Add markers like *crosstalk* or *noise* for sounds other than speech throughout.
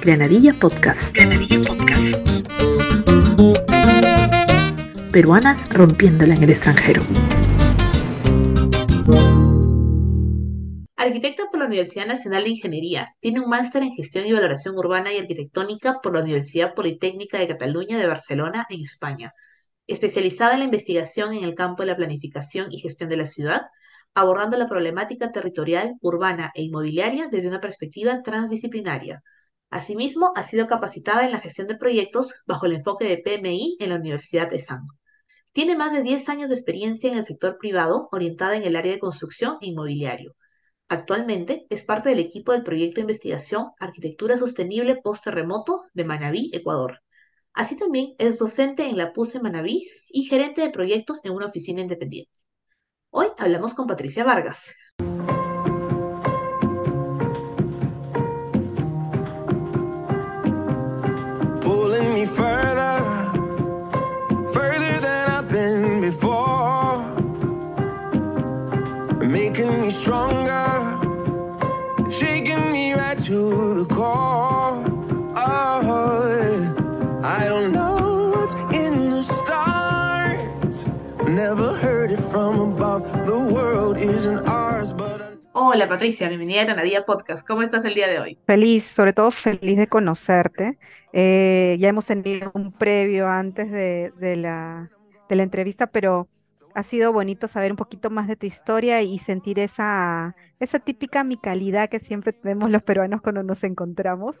Granadilla Podcast. Granadilla Podcast. Peruanas rompiéndola en el extranjero. Arquitecta por la Universidad Nacional de Ingeniería, tiene un máster en Gestión y Valoración Urbana y Arquitectónica por la Universidad Politécnica de Cataluña de Barcelona, en España. Especializada en la investigación en el campo de la planificación y gestión de la ciudad, abordando la problemática territorial, urbana e inmobiliaria desde una perspectiva transdisciplinaria. Asimismo, ha sido capacitada en la gestión de proyectos bajo el enfoque de PMI en la Universidad de San. Tiene más de 10 años de experiencia en el sector privado orientada en el área de construcción e inmobiliario. Actualmente es parte del equipo del proyecto de investigación Arquitectura Sostenible Post-Terremoto de Manabí, Ecuador. Así también es docente en la PUSE Manabí y gerente de proyectos en una oficina independiente. Hoy hablamos con Patricia Vargas. Hola Patricia, bienvenida a Granadilla Podcast. ¿Cómo estás el día de hoy? Feliz, sobre todo feliz de conocerte. Eh, ya hemos tenido un previo antes de, la, entrevista, pero ha sido bonito saber un poquito más de tu historia y sentir esa, esa típica amicalidad que siempre tenemos los peruanos cuando nos encontramos.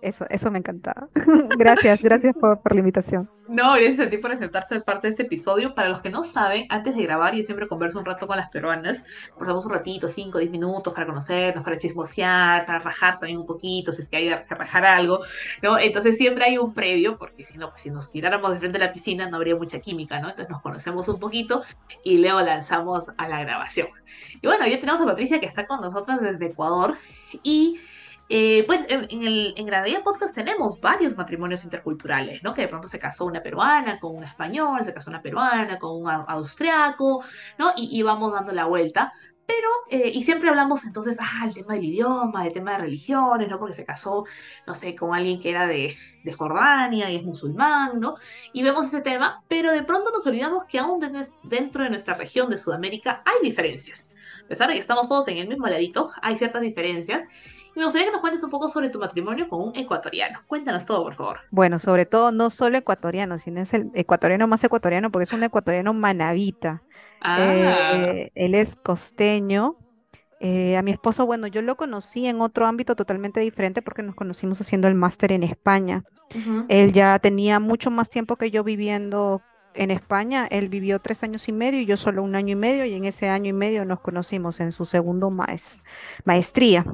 Eso, eso me encantaba. *laughs* gracias, gracias por, la invitación. No, gracias a ti por aceptarse ser parte de este episodio. Para los que no saben, antes de grabar, yo siempre converso un rato con las peruanas. Pasamos un ratito, 5, 10 minutos para conocernos, para chismosear, para rajar también un poquito, si es que hay que rajar algo, ¿no? Entonces siempre hay un previo, porque si no, pues si nos tiráramos de frente a la piscina no habría mucha química, ¿no? Entonces nos conocemos un poquito y luego lanzamos a la grabación. Y bueno, ya tenemos a Patricia que está con nosotras desde Ecuador y eh, pues en, el, en Granadilla Podcast tenemos varios matrimonios interculturales, ¿no? Que de pronto se casó una peruana con un español, se casó una peruana con un austriaco, ¿no? Y, vamos dando la vuelta. Pero, eh, y siempre hablamos entonces, ah, el tema del idioma, el tema de religiones, ¿no? Porque se casó, no sé, con alguien que era de, de Jordania y es musulmán, ¿no? Y vemos ese tema, pero de pronto nos olvidamos que aún dentro de nuestra región de Sudamérica hay diferencias. A pesar de que estamos todos en el mismo ladito, hay ciertas diferencias me gustaría que nos cuentes un poco sobre tu matrimonio con un ecuatoriano. Cuéntanos todo, por favor. Bueno, sobre todo no solo ecuatoriano, sino es el ecuatoriano más ecuatoriano porque es un ecuatoriano manavita. Ah. Eh, él es costeño. Eh, a mi esposo, bueno, yo lo conocí en otro ámbito totalmente diferente porque nos conocimos haciendo el máster en España. Él ya tenía mucho más tiempo que yo viviendo en España. Él vivió tres años y medio y yo solo un año y medio y en ese año y medio nos conocimos en su segundo maestría.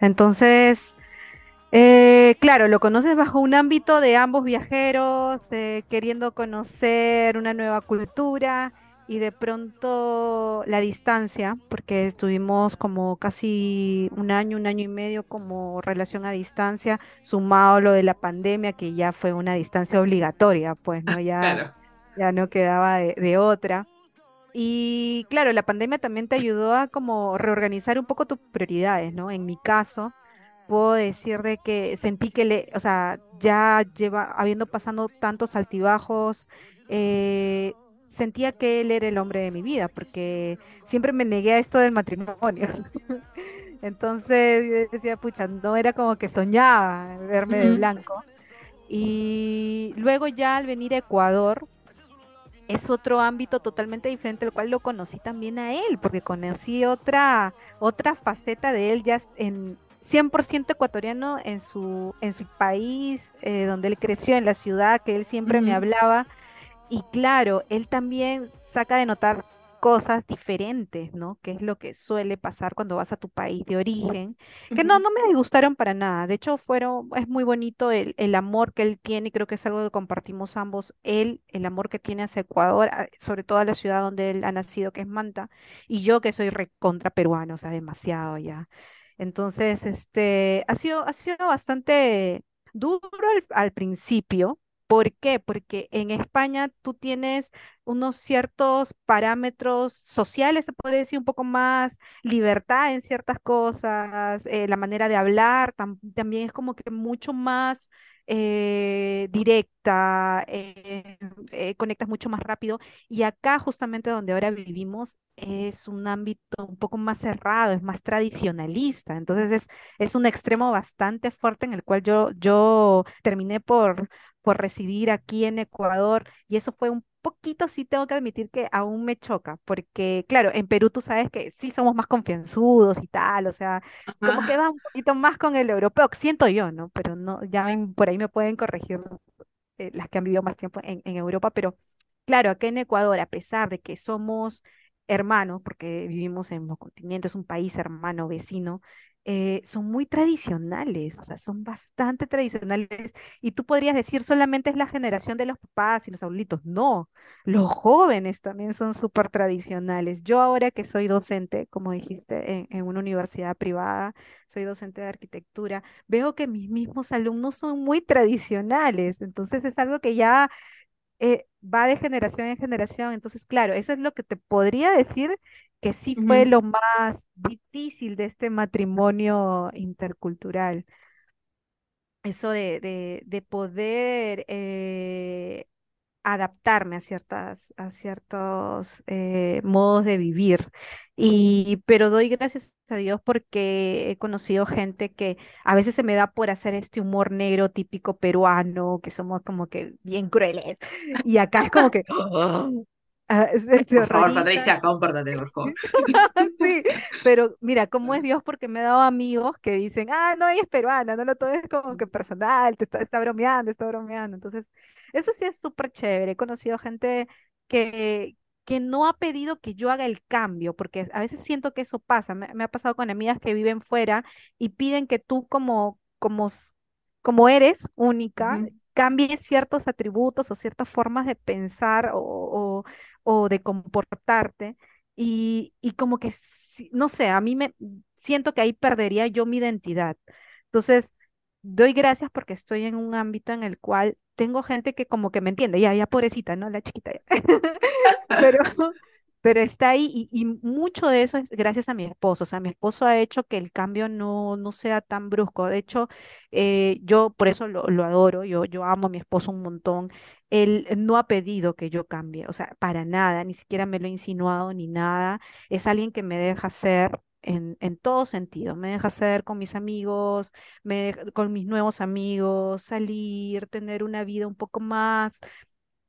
Entonces, eh, claro, lo conoces bajo un ámbito de ambos viajeros, eh, queriendo conocer una nueva cultura y de pronto la distancia, porque estuvimos como casi un año, un año y medio como relación a distancia, sumado lo de la pandemia, que ya fue una distancia obligatoria, pues, ¿no? Ya, ya no quedaba de otra. Y claro, la pandemia también te ayudó a como reorganizar un poco tus prioridades, ¿no? En mi caso, puedo decir de que sentí que le, o sea, ya lleva, habiendo pasado tantos altibajos, eh, sentía que él era el hombre de mi vida, porque siempre me negué a esto del matrimonio. *laughs* Entonces yo decía, pucha, no era como que soñaba verme de blanco. Y luego ya al venir a Ecuador, es otro ámbito totalmente diferente, el cual lo conocí también a él, porque conocí otra, otra faceta de él ya en 100% ecuatoriano en su, en su país, eh, donde él creció, en la ciudad que él siempre me hablaba. Y claro, él también saca de notar cosas diferentes, ¿no? Que es lo que suele pasar cuando vas a tu país de origen, que no, no me disgustaron para nada. De hecho, fueron, es muy bonito el, el amor que él tiene y creo que es algo que compartimos ambos. Él, el amor que tiene hacia Ecuador, sobre todo a la ciudad donde él ha nacido, que es Manta, y yo que soy recontra peruano, o sea, demasiado ya. Entonces, este, ha sido, ha sido bastante duro al, al principio, ¿Por qué? Porque en España tú tienes unos ciertos parámetros sociales, se puede decir un poco más libertad en ciertas cosas, eh, la manera de hablar tam- también es como que mucho más eh, directa, eh, eh, conectas mucho más rápido. Y acá justamente donde ahora vivimos es un ámbito un poco más cerrado, es más tradicionalista. Entonces es, es un extremo bastante fuerte en el cual yo, yo terminé por por residir aquí en Ecuador y eso fue un poquito, sí tengo que admitir que aún me choca, porque claro, en Perú tú sabes que sí somos más confianzudos y tal, o sea, como que va un poquito más con el europeo, siento yo, ¿no? Pero no, ya ven, por ahí me pueden corregir eh, las que han vivido más tiempo en, en Europa, pero claro, acá en Ecuador, a pesar de que somos hermanos, porque vivimos en los continentes, un país hermano, vecino, eh, son muy tradicionales, o sea, son bastante tradicionales. Y tú podrías decir solamente es la generación de los papás y los abuelitos. No, los jóvenes también son súper tradicionales. Yo ahora que soy docente, como dijiste, en, en una universidad privada, soy docente de arquitectura veo que mis mismos alumnos son muy tradicionales, entonces es algo que ya eh, va de generación en generación. Entonces, claro, eso es lo que te podría decir que sí fue lo más difícil de este matrimonio intercultural. Eso de, de, de poder eh, adaptarme a ciertas, a ciertos eh, modos de vivir. Y, pero doy gracias a Dios porque he conocido gente que a veces se me da por hacer este humor negro típico peruano, que somos como que bien crueles. Y acá es como que se *laughs* *laughs* Por favor, Patricia, compórtate, por favor. *laughs* Sí, pero mira, ¿cómo es Dios? Porque me he dado amigos que dicen, ah, no, ella es peruana, no lo tomes como que personal, te está, está bromeando, está bromeando. Entonces, eso sí es súper chévere. He conocido gente que, que no ha pedido que yo haga el cambio, porque a veces siento que eso pasa. Me, me ha pasado con amigas que viven fuera y piden que tú como, como, como eres única, Ujú. cambies ciertos atributos o ciertas formas de pensar o, o o de comportarte y, y como que, no sé, a mí me siento que ahí perdería yo mi identidad. Entonces, doy gracias porque estoy en un ámbito en el cual tengo gente que como que me entiende, ya, ya pobrecita, ¿no? La chiquita. *laughs* Pero, pero está ahí y, y mucho de eso es gracias a mi esposo. O sea, mi esposo ha hecho que el cambio no, no sea tan brusco. De hecho, eh, yo por eso lo, lo adoro, yo, yo amo a mi esposo un montón. Él no ha pedido que yo cambie, o sea, para nada, ni siquiera me lo ha insinuado ni nada. Es alguien que me deja ser. En, en todo sentido, me deja ser con mis amigos, me deja- con mis nuevos amigos, salir, tener una vida un poco más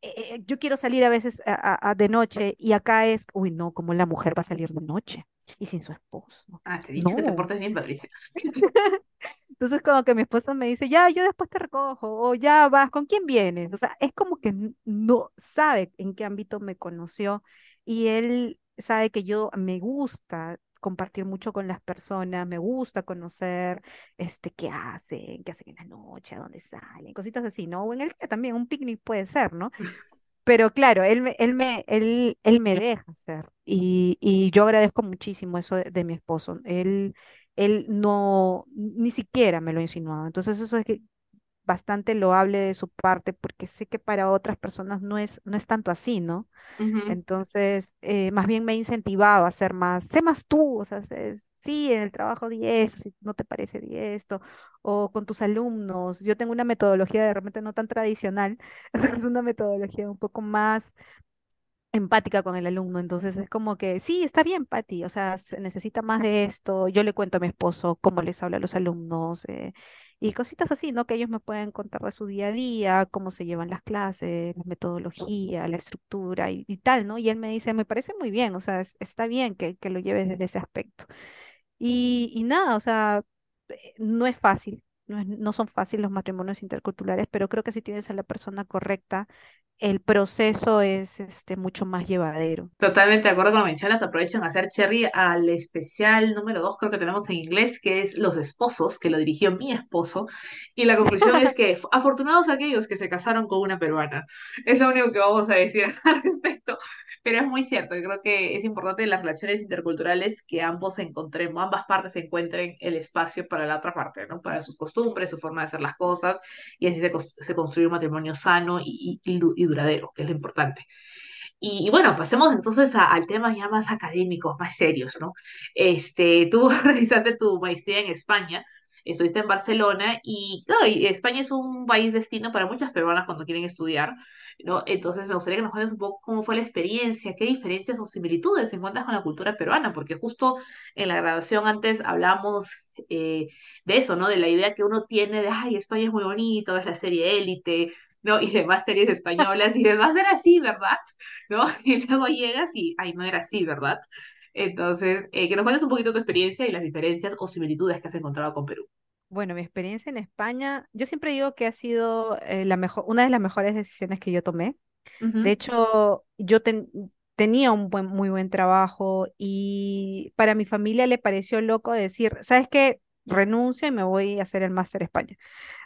eh, yo quiero salir a veces a- a- a de noche y acá es, uy, no, ¿cómo la mujer va a salir de noche? Y sin su esposo. Ah, te he dicho que te No. portes bien, Patricia. *laughs* *laughs* Entonces como que mi esposo me dice, ya, yo después te recojo, o ya vas, ¿con quién vienes? O sea, es como que no sabe en qué ámbito me conoció y él sabe que yo me gusta compartir mucho con las personas, me gusta conocer, este, qué hacen, qué hacen en la noche, a dónde salen, cositas así, ¿no? O en el día también, un picnic puede ser, ¿no? Pero claro, él me, él me, él, él me deja hacer y, y yo agradezco muchísimo eso de, de mi esposo. Él, él no, ni siquiera me lo ha insinuado. Entonces eso es que bastante loable de su parte porque sé que para otras personas no es, no es tanto así, ¿no? Entonces, eh, más bien me ha incentivado a ser más, sé más tú, o sea, sé- sí, en el trabajo di esto, si no te parece di esto, o con tus alumnos. Yo tengo una metodología de repente no tan tradicional, *laughs* es una metodología un poco más empática con el alumno, entonces es como que, sí, está bien, Pati, o sea, se necesita más de esto, yo le cuento a mi esposo cómo les habla a los alumnos, eh, y cositas así, ¿no? Que ellos me pueden contar de su día a día, cómo se llevan las clases, la metodología, la estructura y, tal, ¿no? Y él me dice, me parece muy bien, o sea, es- está bien que, que lo lleves desde ese aspecto. Y, y nada, o sea, eh, no es fácil, no es- no son fáciles los matrimonios interculturales, pero creo que si tienes a la persona correcta, el proceso es este, mucho más llevadero. Totalmente de acuerdo con lo mencionas. Aprovechen a hacer cherry al especial número dos, creo que tenemos en inglés, que es Los Esposos, que lo dirigió mi esposo. Y la conclusión es que *laughs* afortunados aquellos que se casaron con una peruana. Es lo único que vamos a decir *laughs* al respecto. Pero es muy cierto, yo creo que es importante en las relaciones interculturales que ambos encontremos, ambas partes encuentren el espacio para la otra parte, ¿no? Para sus costumbres, su forma de hacer las cosas, y así se, se construye un matrimonio sano y, y, y du- y duradero, que es lo importante. Y, bueno, pasemos entonces a, al tema ya más académicos, más serios, ¿no? Este, tú *laughs* realizaste tu maestría en España, estuviste en Barcelona y, claro, y España es un país destino para muchas peruanas cuando quieren estudiar, ¿no? Entonces me gustaría que nos cuentes un poco cómo fue la experiencia, qué diferencias o similitudes encuentras con la cultura peruana, porque justo en la grabación antes hablamos eh, de eso, ¿no? De la idea que uno tiene de, ay, España es muy bonito, es la serie Élite, ¿no? Y demás series españolas, y demás era así, ¿verdad? ¿no? *laughs* Y luego llegas y, ay, no era así, ¿verdad? Entonces, eh, que nos cuentes un poquito tu experiencia y las diferencias o similitudes que has encontrado con Perú. Bueno, mi experiencia en España, yo siempre digo que ha sido eh, la mejor, una de las mejores decisiones que yo tomé. De Ujú, hecho, yo ten- tenía un buen, muy buen trabajo y para mi familia le pareció loco decir, ¿sabes qué? Renuncio y me voy a hacer el máster España.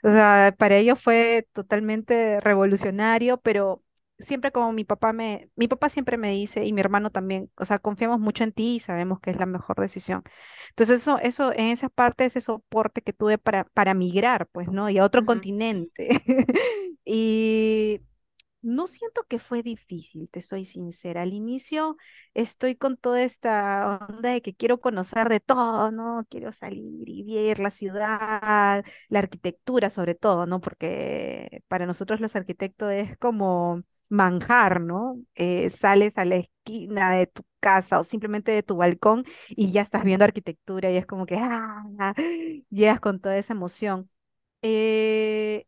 O sea, para ellos fue totalmente revolucionario, pero siempre como mi papá me, mi papá siempre me dice y mi hermano también, o sea, confiamos mucho en ti y sabemos que es la mejor decisión. Entonces eso, eso, en esa parte, ese soporte que tuve para, para migrar, pues, ¿no? Y a otro ujú, continente. *laughs* Y no siento que fue difícil, te soy sincera. Al inicio estoy con toda esta onda de que quiero conocer de todo, ¿no? Quiero salir y ver la ciudad, la arquitectura sobre todo, ¿no? Porque para nosotros los arquitectos es como manjar, ¿no? Eh, sales a la esquina de tu casa o simplemente de tu balcón y ya estás viendo arquitectura y es como que, ah, *gasps* llegas con toda esa emoción. Eh,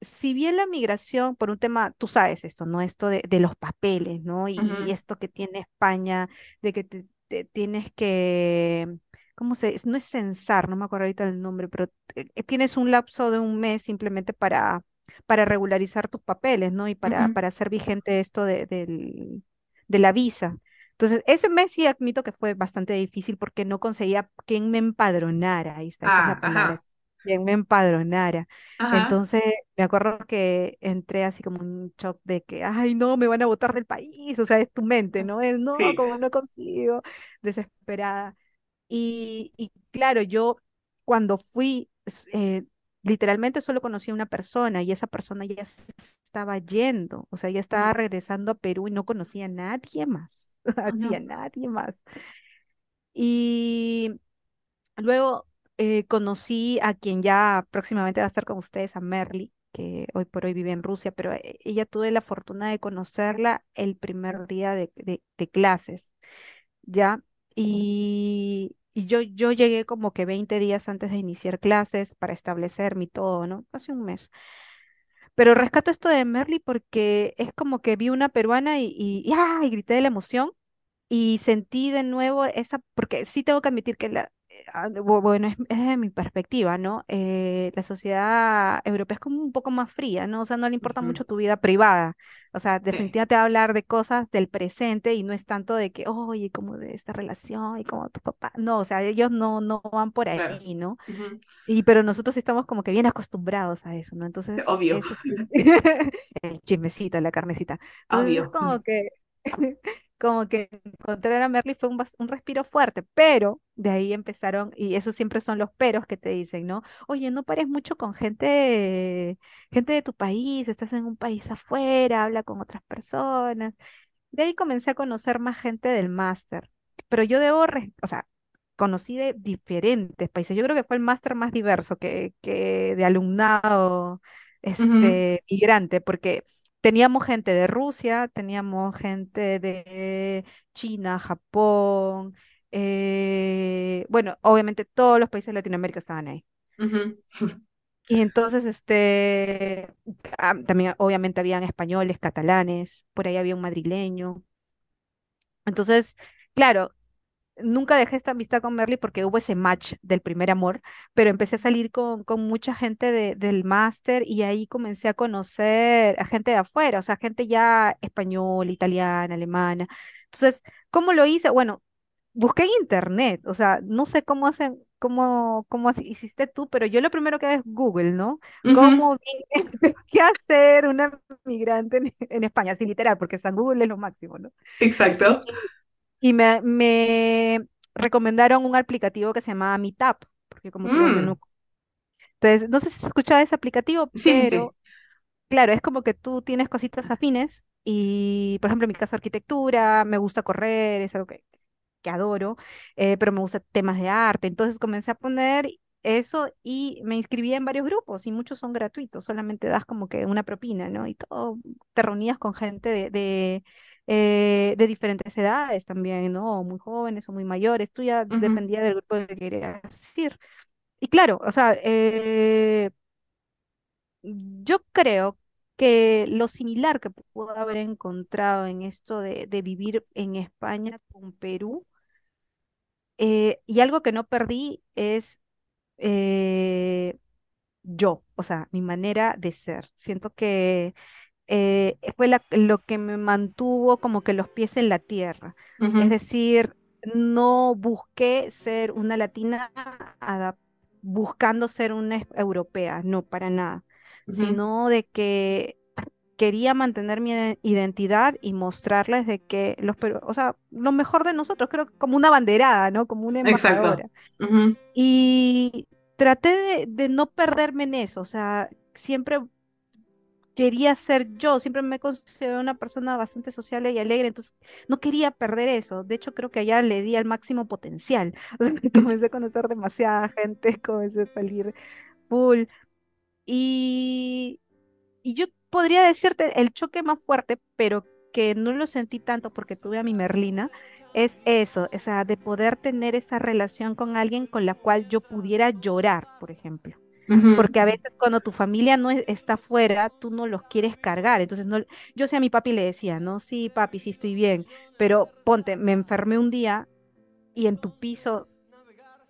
si bien la migración, por un tema, tú sabes esto, ¿no? Esto de, de los papeles, ¿no? Y, esto que tiene España, de que te, te tienes que, ¿cómo se? es- No es censar, no me acuerdo ahorita el nombre, pero eh, tienes un lapso de un mes simplemente para, para regularizar tus papeles, ¿no? Y para, ujú. para hacer vigente esto de, del- de la visa. Entonces, ese mes sí admito que fue bastante difícil porque no conseguía quien me empadronara, ahí está, esa es la Ah, palabra, quien me empadronara. ajá, Entonces, me acuerdo que entré así como un shock de que, ay, no, me van a botar del país, o sea, es tu mente, ¿no? Es, no, sí, como no consigo, desesperada. Y, y claro, yo cuando fui, eh, literalmente solo conocí a una persona y esa persona ya se estaba yendo, o sea, ya estaba regresando a Perú y no conocía a nadie más, *laughs* así a ujú, nadie más. Y Luego eh, conocí a quien ya próximamente va a estar con ustedes, a Merly, que hoy por hoy vive en Rusia, pero eh, ella tuve la fortuna de conocerla el primer día de, de- de clases, ¿ya? Y, y yo, yo llegué como que 20 días antes de iniciar clases para establecer mi todo, ¿no? Hace un mes. Pero rescato esto de Merly porque es como que vi una peruana y, y, ¡ah! y grité de la emoción y sentí de nuevo esa, porque sí tengo que admitir que la, bueno, es, es de mi perspectiva, ¿no? Eh, la sociedad europea es como un poco más fría, ¿no? O sea, no le importa ujú, mucho tu vida privada. O sea, sí, definitivamente va a hablar de cosas del presente y no es tanto de que, oye, como de esta relación y como tu papá. No, o sea, ellos no, no van por claro, ahí, ¿no? ujú, Y pero nosotros sí estamos como que bien acostumbrados a eso, ¿no? Entonces, Obvio, eso sí, *laughs* *laughs* el chismecito, la carnecita. Entonces es obvio. como que, *laughs* como que encontrar a Merly fue un, un respiro fuerte, pero de ahí empezaron, y esos siempre son los peros que te dicen, ¿no? Oye, no pares mucho con gente, gente de tu país, estás en un país afuera, habla con otras personas. De ahí comencé a conocer más gente del máster, pero yo debo, o sea, conocí de diferentes países. Yo creo que fue el máster más diverso que, que de alumnado este, migrante, porque teníamos gente de Rusia, teníamos gente de China, Japón, eh, bueno, obviamente todos los países de Latinoamérica estaban ahí. *laughs* Y entonces, este, también obviamente habían españoles, catalanes, por ahí había un madrileño. Entonces, claro, nunca dejé esta amistad con Merly porque hubo ese match del primer amor, pero empecé a salir con, con mucha gente de- del máster y ahí comencé a conocer a gente de afuera, o sea, gente ya española, italiana, alemana. Entonces, ¿cómo lo hice? Bueno, busqué en internet, o sea, no sé cómo hacen, cómo, cómo hiciste tú, pero yo lo primero que hago es Google, ¿no? ¿Cómo *laughs* qué hacer una migrante en, España? Así literal, porque San Google es lo máximo, ¿no? Exacto. Y, me, me, recomendaron un aplicativo que se llamaba Meetup, porque como mm. Entonces, no sé si has escuchado ese aplicativo, pero claro, es como que tú tienes cositas afines y, por ejemplo, en mi caso, arquitectura, me gusta correr, es algo que, que adoro, eh, pero me gusta temas de arte. Entonces comencé a poner eso y me inscribí en varios grupos y muchos son gratuitos, solamente das como que una propina, ¿no? Y todo, te reunías con gente de, de, eh, de diferentes edades también, ¿no? O muy jóvenes o muy mayores, tú ya dependía del grupo que querías ir. Y claro, o sea, eh, yo creo que lo similar que puedo haber encontrado en esto de, vivir en España con Perú, eh, y algo que no perdí es eh, yo, o sea, mi manera de ser. Siento que eh, fue lo que me mantuvo como que los pies en la tierra. Es decir, no busqué ser una latina buscando ser una europea, no, para nada sino de que quería mantener mi identidad y mostrarles de que los o sea, lo mejor de nosotros, creo como una banderada, ¿no? Como una embajadora. Y traté de, no perderme en eso, o sea, siempre quería ser yo, siempre me consideré una persona bastante sociable y alegre, entonces no quería perder eso. De hecho, creo que allá le di al máximo potencial. *laughs* comencé a conocer demasiada gente, *laughs* comencé a salir full. Y, yo podría decirte el choque más fuerte, pero que no lo sentí tanto porque tuve a mi Merlina, es eso, o sea, de poder tener esa relación con alguien con la cual yo pudiera llorar, por ejemplo. Porque a veces cuando tu familia no está fuera, tú no los quieres cargar. Entonces, no, yo sé a mi papi le decía, no, sí, papi, sí estoy bien, pero ponte, me enfermé un día y en tu piso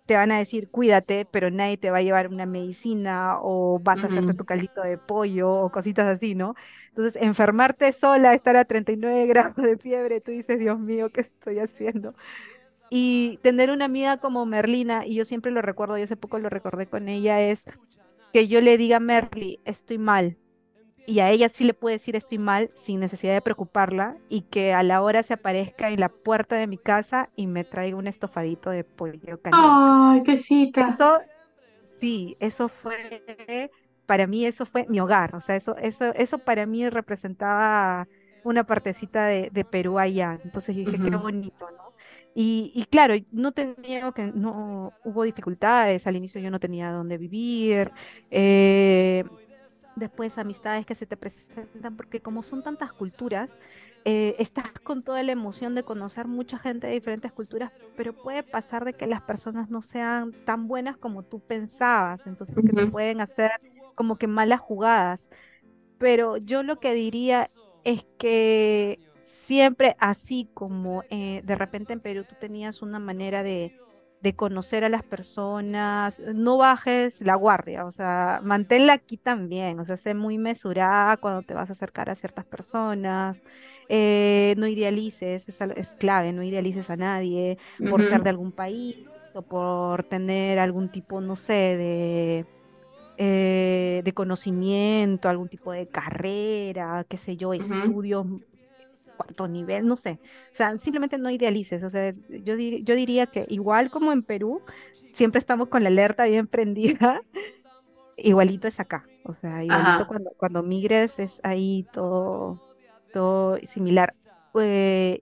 te van a decir cuídate, pero nadie te va a llevar una medicina o vas a hacerte tu caldito de pollo o cositas así, ¿no? Entonces, enfermarte sola, estar a 39 grados de fiebre, tú dices, Dios mío, ¿qué estoy haciendo? Y tener una amiga como Merlina, y yo siempre lo recuerdo, y hace poco lo recordé con ella, es que yo le diga a Merly, estoy mal, y a ella sí le puede decir estoy mal sin necesidad de preocuparla y que a la hora se aparezca en la puerta de mi casa y me traiga un estofadito de pollo caliente. ¡Ay, qué cita! Eso, sí, eso fue, para mí eso fue mi hogar, o sea, eso, eso, eso para mí representaba una partecita de, Perú allá, entonces dije, qué bonito, ¿no? Y, y, claro, no tenía que, no hubo dificultades, al inicio yo no tenía dónde vivir, eh, después amistades que se te presentan, porque como son tantas culturas, eh, estás con toda la emoción de conocer mucha gente de diferentes culturas, pero puede pasar de que las personas no sean tan buenas como tú pensabas, entonces que te pueden hacer como que malas jugadas. Pero yo lo que diría es que siempre así como eh, de repente en Perú tú tenías una manera de, de conocer a las personas, no bajes la guardia, o sea, manténla aquí también, o sea, sé muy mesurada cuando te vas a acercar a ciertas personas, eh, no idealices, es, clave, no idealices a nadie por ser de algún país o por tener algún tipo, no sé, de... Eh, de conocimiento, algún tipo de carrera, qué sé yo, estudios cuarto nivel, no sé. O sea, simplemente no idealices. O sea, yo, yo diría que igual como en Perú, siempre estamos con la alerta bien *laughs* prendida, igualito es acá. O sea, igualito cuando, cuando migres es ahí todo, todo similar. Eh,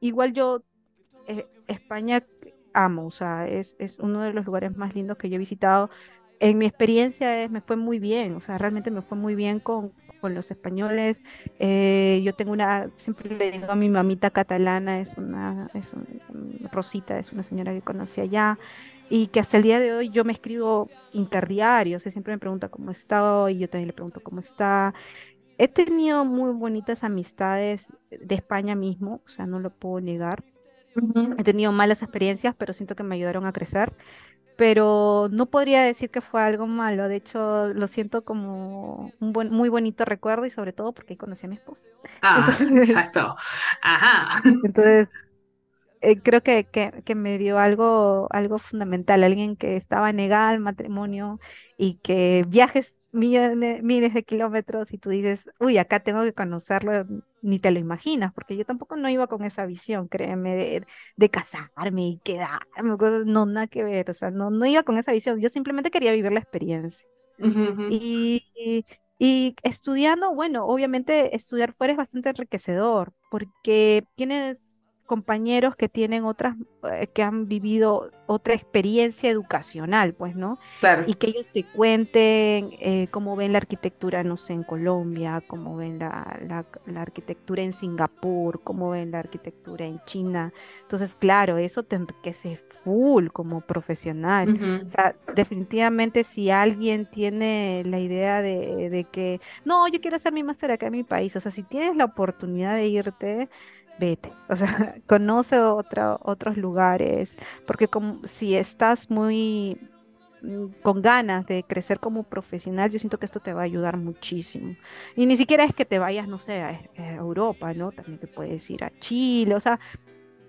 igual yo, eh, España amo, o sea, es, es uno de los lugares más lindos que yo he visitado en mi experiencia es, me fue muy bien, o sea, realmente me fue muy bien con, con los españoles. Eh, yo tengo una, siempre le digo a mi mamita catalana, es una, es Rosita, es una señora que conocí allá, y que hasta el día de hoy yo me escribo interdiario, o sea, siempre me pregunta cómo está y yo también le pregunto cómo está. He tenido muy bonitas amistades de España mismo, o sea, no lo puedo negar. He tenido malas experiencias, pero siento que me ayudaron a crecer pero no podría decir que fue algo malo. De hecho, lo siento como un buen, muy bonito recuerdo y sobre todo porque conocí a mi esposo. *laughs* Ah, exacto. Ajá. Entonces, eh, creo que, que, que me dio algo, algo fundamental, alguien que estaba negada al matrimonio y que viajes millones, miles de kilómetros y tú dices, uy, acá tengo que conocerlo, ni te lo imaginas, porque yo tampoco no iba con esa visión, créeme, de, de casarme y quedarme, cosas, no, nada que ver, o sea, no, no iba con esa visión, yo simplemente quería vivir la experiencia. Y, y, y estudiando, bueno, obviamente estudiar fuera es bastante enriquecedor porque tienes compañeros que tienen otras, eh, que han vivido otra experiencia educacional, pues, ¿no? Claro. Y que ellos te cuenten eh, cómo ven la arquitectura, no sé, en Colombia, cómo ven la, la, la arquitectura en Singapur, cómo ven la arquitectura en China. Entonces, claro, eso te enriquece full como profesional. O sea, definitivamente si alguien tiene la idea de, de que, no, yo quiero hacer mi máster acá en mi país, o sea, si tienes la oportunidad de irte, vete, o sea, *laughs* conoce otra- otros lugares, porque como, si estás muy mm, con ganas de crecer como profesional, yo siento que esto te va a ayudar muchísimo. Y ni siquiera es que te vayas, no sé, a, a Europa, ¿no? También te puedes ir a Chile, o sea,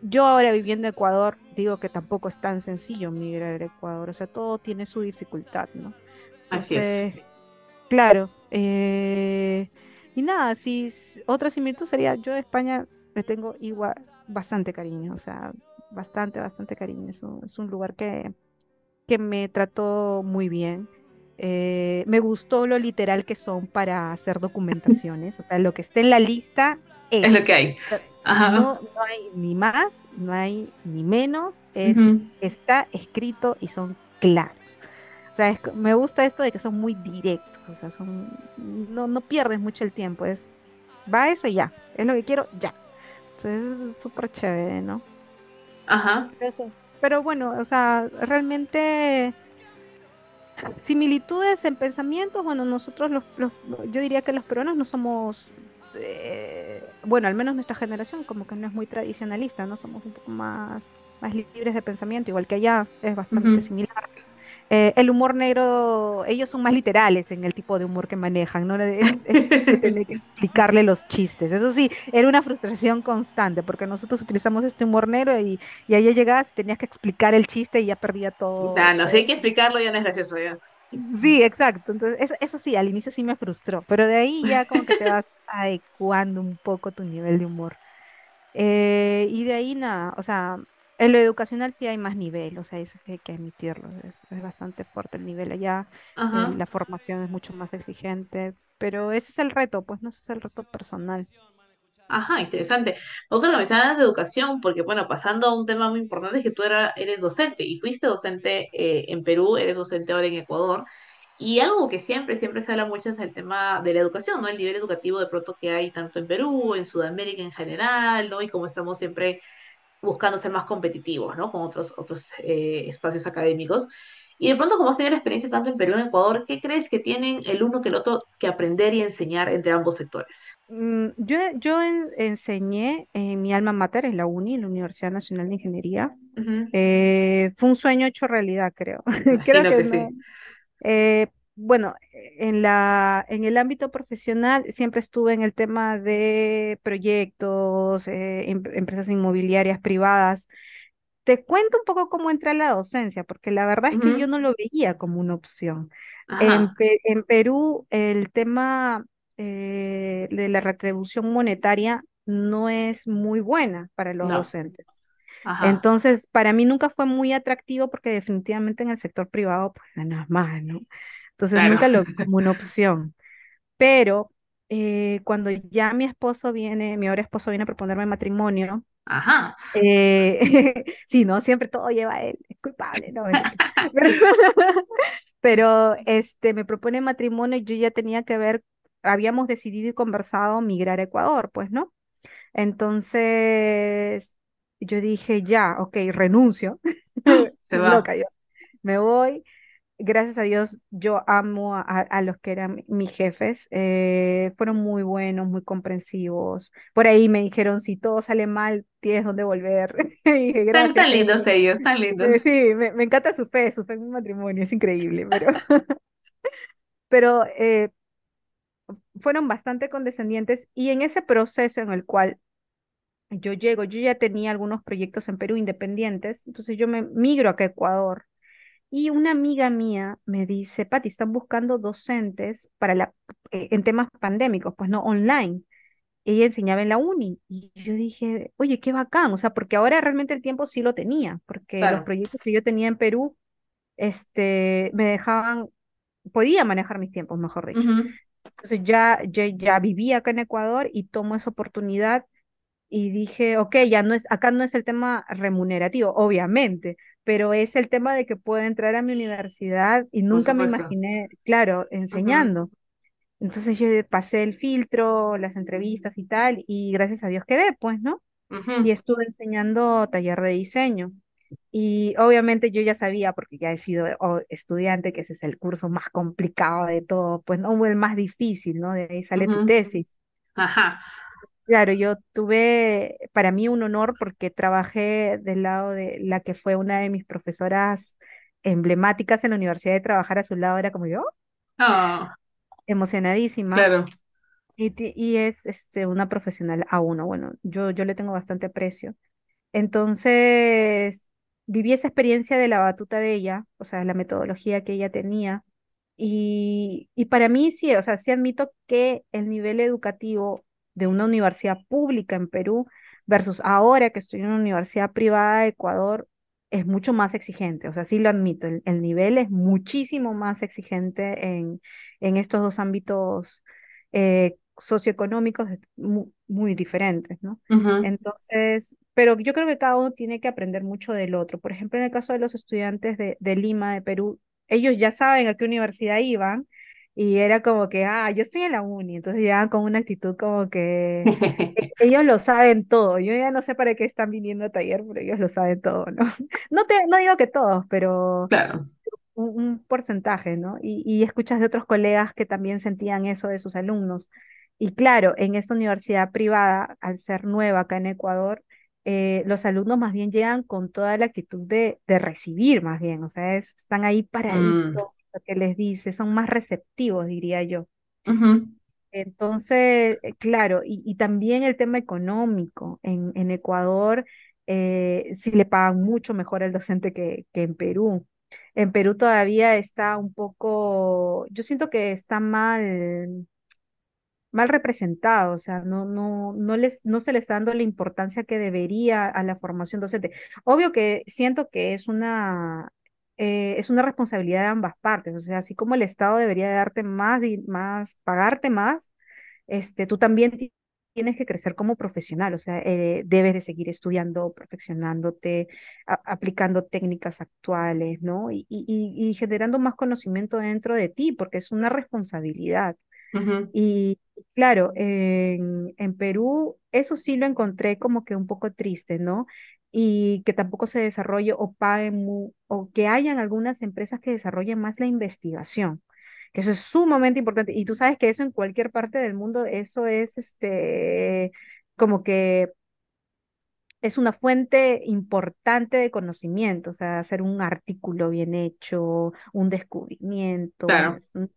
yo ahora viviendo en Ecuador, digo que tampoco es tan sencillo migrar a Ecuador, o sea, todo tiene su dificultad, ¿no? Así es. Claro, eh, y nada, si otra similitud sería, yo de España le tengo igual bastante cariño, o sea, bastante, bastante cariño, es un, es un lugar que, que me trató muy bien. Eh, me gustó lo literal que son para hacer documentaciones, o sea, lo que esté en la lista Es es. lo que hay. Ajá. No, no hay ni más, no hay ni menos, es, está escrito y son claros. O sea, es me gusta esto de que son muy directos, o sea, son, no, no pierdes mucho el tiempo, es, va eso y ya, es lo que quiero, ya. Es súper chévere, ¿no? Ajá. Pero eso. Pero bueno, o sea, realmente similitudes en pensamientos, bueno, nosotros los, los- yo diría que los peruanos no somos, eh, bueno, al menos nuestra generación como que no es muy tradicionalista, ¿no? Somos un poco más, más libres de pensamiento, igual que allá es bastante similar. Eh, el humor negro, ellos son más literales en el tipo de humor que manejan, ¿no? Es, es de tener que *laughs* explicarle los chistes. Eso sí, era una frustración constante, porque nosotros utilizamos este humor negro y, y allá llegabas y tenías que explicar el chiste y ya perdía todo. no, si hay que explicarlo ya no es gracioso ya. Sí, exacto. Entonces, eso, eso sí, al inicio sí me frustró, pero de ahí ya como que te vas *laughs* adecuando un poco tu nivel de humor. Eh, y de ahí nada, o sea, en lo educacional sí hay más nivel, o sea, eso sí hay que admitirlo, es, es bastante fuerte el nivel allá, eh, la formación es mucho más exigente, pero ese es el reto, pues no ese es el reto personal. Ajá, interesante. Que mencionas de educación, porque bueno, pasando a un tema muy importante es que tú era, eres docente y fuiste docente eh, en Perú, eres docente ahora en Ecuador. Y algo que siempre, siempre se habla mucho es el tema de la educación, ¿no? El nivel educativo de pronto que hay tanto en Perú, en Sudamérica en general, ¿no? Y como estamos siempre buscando ser más competitivos, ¿no? Con otros, otros eh, espacios académicos. Y de pronto, como has tenido la experiencia tanto en Perú y en Ecuador, ¿qué crees que tienen el uno que el otro que aprender y enseñar entre ambos sectores? Mm, yo, yo en- enseñé en mi alma mater, en la UNI, la Universidad Nacional de Ingeniería. Eh, fue un sueño hecho realidad, creo. *laughs* Creo que que no. sí. Eh, bueno, en la, en el ámbito profesional siempre estuve en el tema de proyectos, eh, em- empresas inmobiliarias privadas. Te cuento un poco cómo entré a la docencia, porque la verdad es que yo no lo veía como una opción. En, en Perú, el tema eh, de la retribución monetaria no es muy buena para los no, docentes. ajá, Entonces, para mí nunca fue muy atractivo porque definitivamente en el sector privado, pues ganas más, ¿no? Entonces, claro. nunca lo vi *laughs* como una opción. Pero eh, cuando ya mi esposo viene, mi ahora esposo viene a proponerme matrimonio, Ajá. eh, *laughs* sí, ¿no? Siempre todo lleva a él, es culpable, no, *laughs* pero, este, me propone matrimonio y yo ya tenía que ver, habíamos decidido y conversado migrar a Ecuador, pues, ¿no? Entonces, yo dije, ya, ok, renuncio. Se va. Loca yo. Me voy. Gracias a Dios, yo amo a, a los que eran mis jefes. eh, fueron muy buenos, muy comprensivos. Por ahí me dijeron, si todo sale mal, tienes dónde volver. *laughs* Dije, Tan, gracias, tan lindos jefe. ellos, tan lindos. Eh, Sí, me, me encanta su fe, su fe en mi matrimonio, es increíble, pero, *laughs* pero eh, fueron bastante condescendientes y en ese proceso en el cual yo llego, yo ya tenía algunos proyectos en Perú independientes, entonces yo me migro acá a Ecuador. Y una amiga mía me dice, Pati, están buscando docentes para la, eh, en temas pandémicos, pues no, online. Ella enseñaba en la uni. Y yo dije, oye, qué bacán, o sea, porque ahora realmente el tiempo sí lo tenía, porque los proyectos que yo tenía en Perú, este, me dejaban, podía manejar mis tiempos, mejor dicho. Entonces ya, ya, ya vivía acá en Ecuador y tomo esa oportunidad y dije, ok, ya no es, acá no es el tema remunerativo, obviamente, pero es el tema de que puedo entrar a mi universidad y nunca me imaginé, claro, enseñando. Entonces yo pasé el filtro, las entrevistas y tal, y gracias a Dios quedé, pues, ¿no? Y estuve enseñando taller de diseño. Y obviamente yo ya sabía, porque ya he sido estudiante, que ese es el curso más complicado de todo, pues no, el más difícil, ¿no? De ahí sale tu tesis. Ajá. Claro, yo tuve para mí un honor porque trabajé del lado de la que fue una de mis profesoras emblemáticas en la universidad de trabajar a su lado, era como yo, ah. emocionadísima. claro. Y, y es este, una profesional a uno, bueno, yo, yo le tengo bastante aprecio. Entonces, viví esa experiencia de la batuta de ella, o sea, la metodología que ella tenía. Y, y para mí sí, o sea, sí admito que el nivel educativo de una universidad pública en Perú versus ahora que estoy en una universidad privada de Ecuador es mucho más exigente, o sea, sí lo admito, el, nivel es muchísimo más exigente en, en estos dos ámbitos eh, socioeconómicos muy, diferentes, ¿no? Entonces, pero yo creo que cada uno tiene que aprender mucho del otro. Por ejemplo, en el caso de los estudiantes de, de Lima, de Perú, ellos ya saben a qué universidad iban, y era como que, ah, yo estoy en la uni, entonces llegaban con una actitud como que e, *laughs* ellos lo saben todo, yo ya no sé para qué están viniendo a taller, pero ellos lo saben todo, ¿no? *laughs* No, te, no digo que todos, pero claro. un, porcentaje, ¿no? Y, y escuchas de otros colegas que también sentían eso de sus alumnos. Y claro, en esta universidad privada, al ser nueva acá en Ecuador, eh, los alumnos más bien llegan con toda la actitud de, de recibir, más bien, o sea, están ahí mm. paraditos, lo que les dice, son más receptivos, diría yo. Entonces, eh, claro, y, también el tema económico. En, en Ecuador eh, sí le pagan mucho mejor al docente que, que en Perú. En Perú todavía está un poco, yo siento que está mal, mal representado, o sea, no, no, no, les, no se les está dando la importancia que debería a la formación docente. Obvio que siento que es una, eh, es una responsabilidad de ambas partes, o sea, así como el Estado debería darte más, y más pagarte más, este, tú también tienes que crecer como profesional, o sea, eh, debes de seguir estudiando, perfeccionándote, aplicando técnicas actuales, ¿no? Y, y, generando más conocimiento dentro de ti, porque es una responsabilidad. Y claro, en, en Perú eso sí lo encontré como que un poco triste, ¿no? y que tampoco se desarrolle o paguen o que hayan algunas empresas que desarrollen más la investigación, que eso es sumamente importante. Y tú sabes que eso en cualquier parte del mundo, eso es este, como que es una fuente importante de conocimiento, o sea, hacer un artículo bien hecho, un descubrimiento, claro. una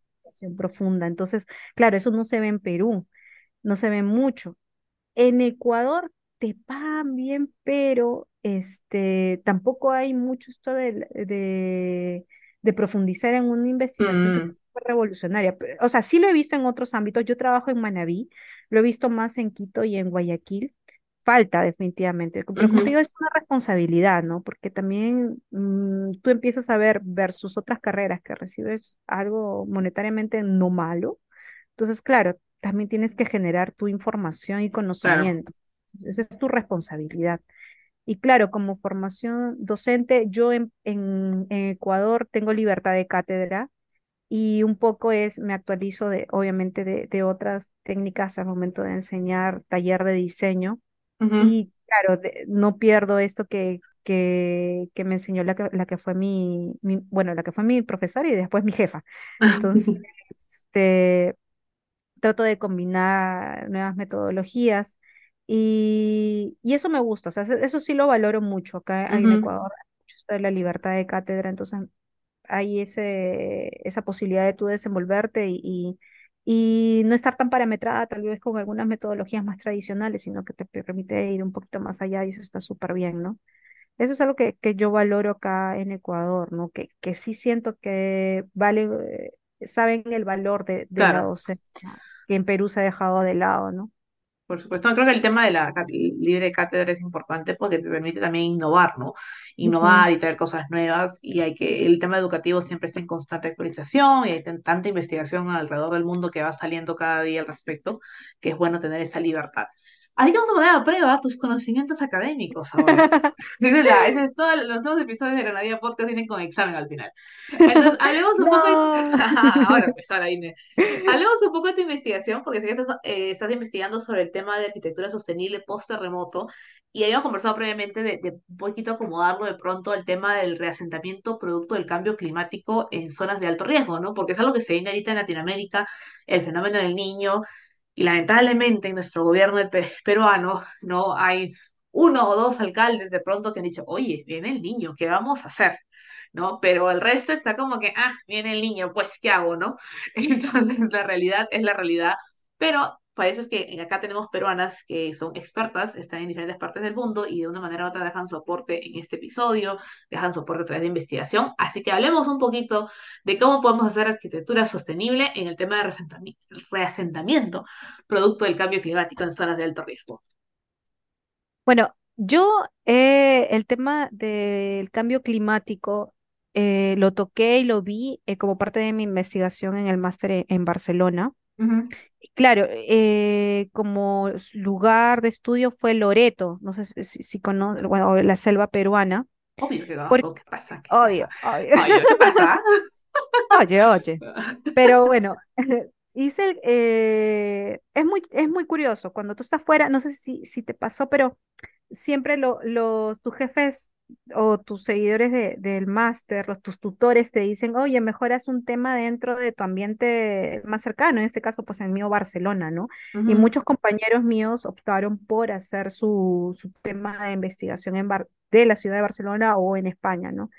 profunda. Entonces, claro, eso no se ve en Perú, no se ve mucho. En Ecuador te pagan bien, pero este, tampoco hay mucho esto de, de, profundizar en una investigación que mm. revolucionaria. O sea, sí lo he visto en otros ámbitos. Yo trabajo en Manabí, lo he visto más en Quito y en Guayaquil. Falta definitivamente, pero como digo, es una responsabilidad, ¿no? Porque también mm, tú empiezas a ver versus otras carreras que recibes algo monetariamente no malo. Entonces, claro, también tienes que generar tu información y conocimiento. Esa es tu responsabilidad. Y claro, como formación docente, yo en, en, Ecuador tengo libertad de cátedra y un poco es, me actualizo de, obviamente, de, de otras técnicas al momento de enseñar taller de diseño. Y claro, no pierdo esto que, que, que me enseñó la que, la que fue mi, mi, bueno, la que fue mi profesora y después mi jefa. Entonces, *laughs* este, trato de combinar nuevas metodologías. Y, y eso me gusta, o sea, eso sí lo valoro mucho. Acá en Ecuador mucho está la libertad de cátedra, entonces hay ese, esa posibilidad de tú desenvolverte y, y no estar tan parametrada tal vez con algunas metodologías más tradicionales, sino que te permite ir un poquito más allá y eso está súper bien, ¿no? Eso es algo que, que yo valoro acá en Ecuador, ¿no? Que, que sí siento que vale, eh, saben el valor de, de la docencia, que en Perú se ha dejado de lado, ¿no? Por supuesto, creo que el tema de la libre cátedra es importante porque te permite también innovar, ¿no? Innovar y traer cosas nuevas y hay que, el tema educativo siempre está en constante actualización y hay tan- tanta investigación alrededor del mundo que va saliendo cada día al respecto, que es bueno tener esa libertad. Así que vamos a poner a prueba tus conocimientos académicos ahora. Esa es la, los nuevos episodios de Granadilla Podcast vienen con examen al final. Entonces, hablemos un poco, No. *laughs* ahora pues, ahora Inés. *laughs* Hablemos un poco de tu investigación, porque sé que estás, eh, estás investigando sobre el tema de arquitectura sostenible post-terremoto, y habíamos conversado previamente de, de un poquito acomodarlo de pronto al tema del reasentamiento producto del cambio climático en zonas de alto riesgo, ¿no? Porque es algo que se viene ahorita en Latinoamérica, el fenómeno del niño, y lamentablemente en nuestro gobierno peruano, ¿no? Hay uno o dos alcaldes de pronto que han dicho, oye, viene el niño, ¿qué vamos a hacer? ¿no? Pero el resto está como que, ah, viene el niño, pues, ¿qué hago, no? *laughs* Entonces, la realidad es la realidad, pero parece que acá tenemos peruanas que son expertas, están en diferentes partes del mundo y de una manera u otra dejan soporte en este episodio, dejan soporte a través de investigación, así que hablemos un poquito de cómo podemos hacer arquitectura sostenible en el tema de reasentami- reasentamiento, producto del cambio climático en zonas de alto riesgo. Bueno, yo eh, el tema del cambio climático eh, lo toqué y lo vi eh, como parte de mi investigación en el máster en, en Barcelona. Claro, eh, como lugar de estudio fue Loreto, no sé si, si, conoces, bueno, la selva peruana. Obvio que ¿qué pasa? ¿Qué obvio, pasa? obvio. Oye, ¿qué pasa? *laughs* Oye, oye. Pero *laughs* bueno, *laughs* hice el, eh, es muy, es muy curioso. Cuando tú estás fuera, no sé si, si te pasó, pero siempre lo, los, tus jefes o tus seguidores de- del máster, los, tus tutores te dicen, oye, mejoras un tema dentro de tu ambiente más cercano, en este caso, pues el mío Barcelona, ¿no? Y muchos compañeros míos optaron por hacer su, su tema de investigación en Bar- de la ciudad de Barcelona o en España, ¿no?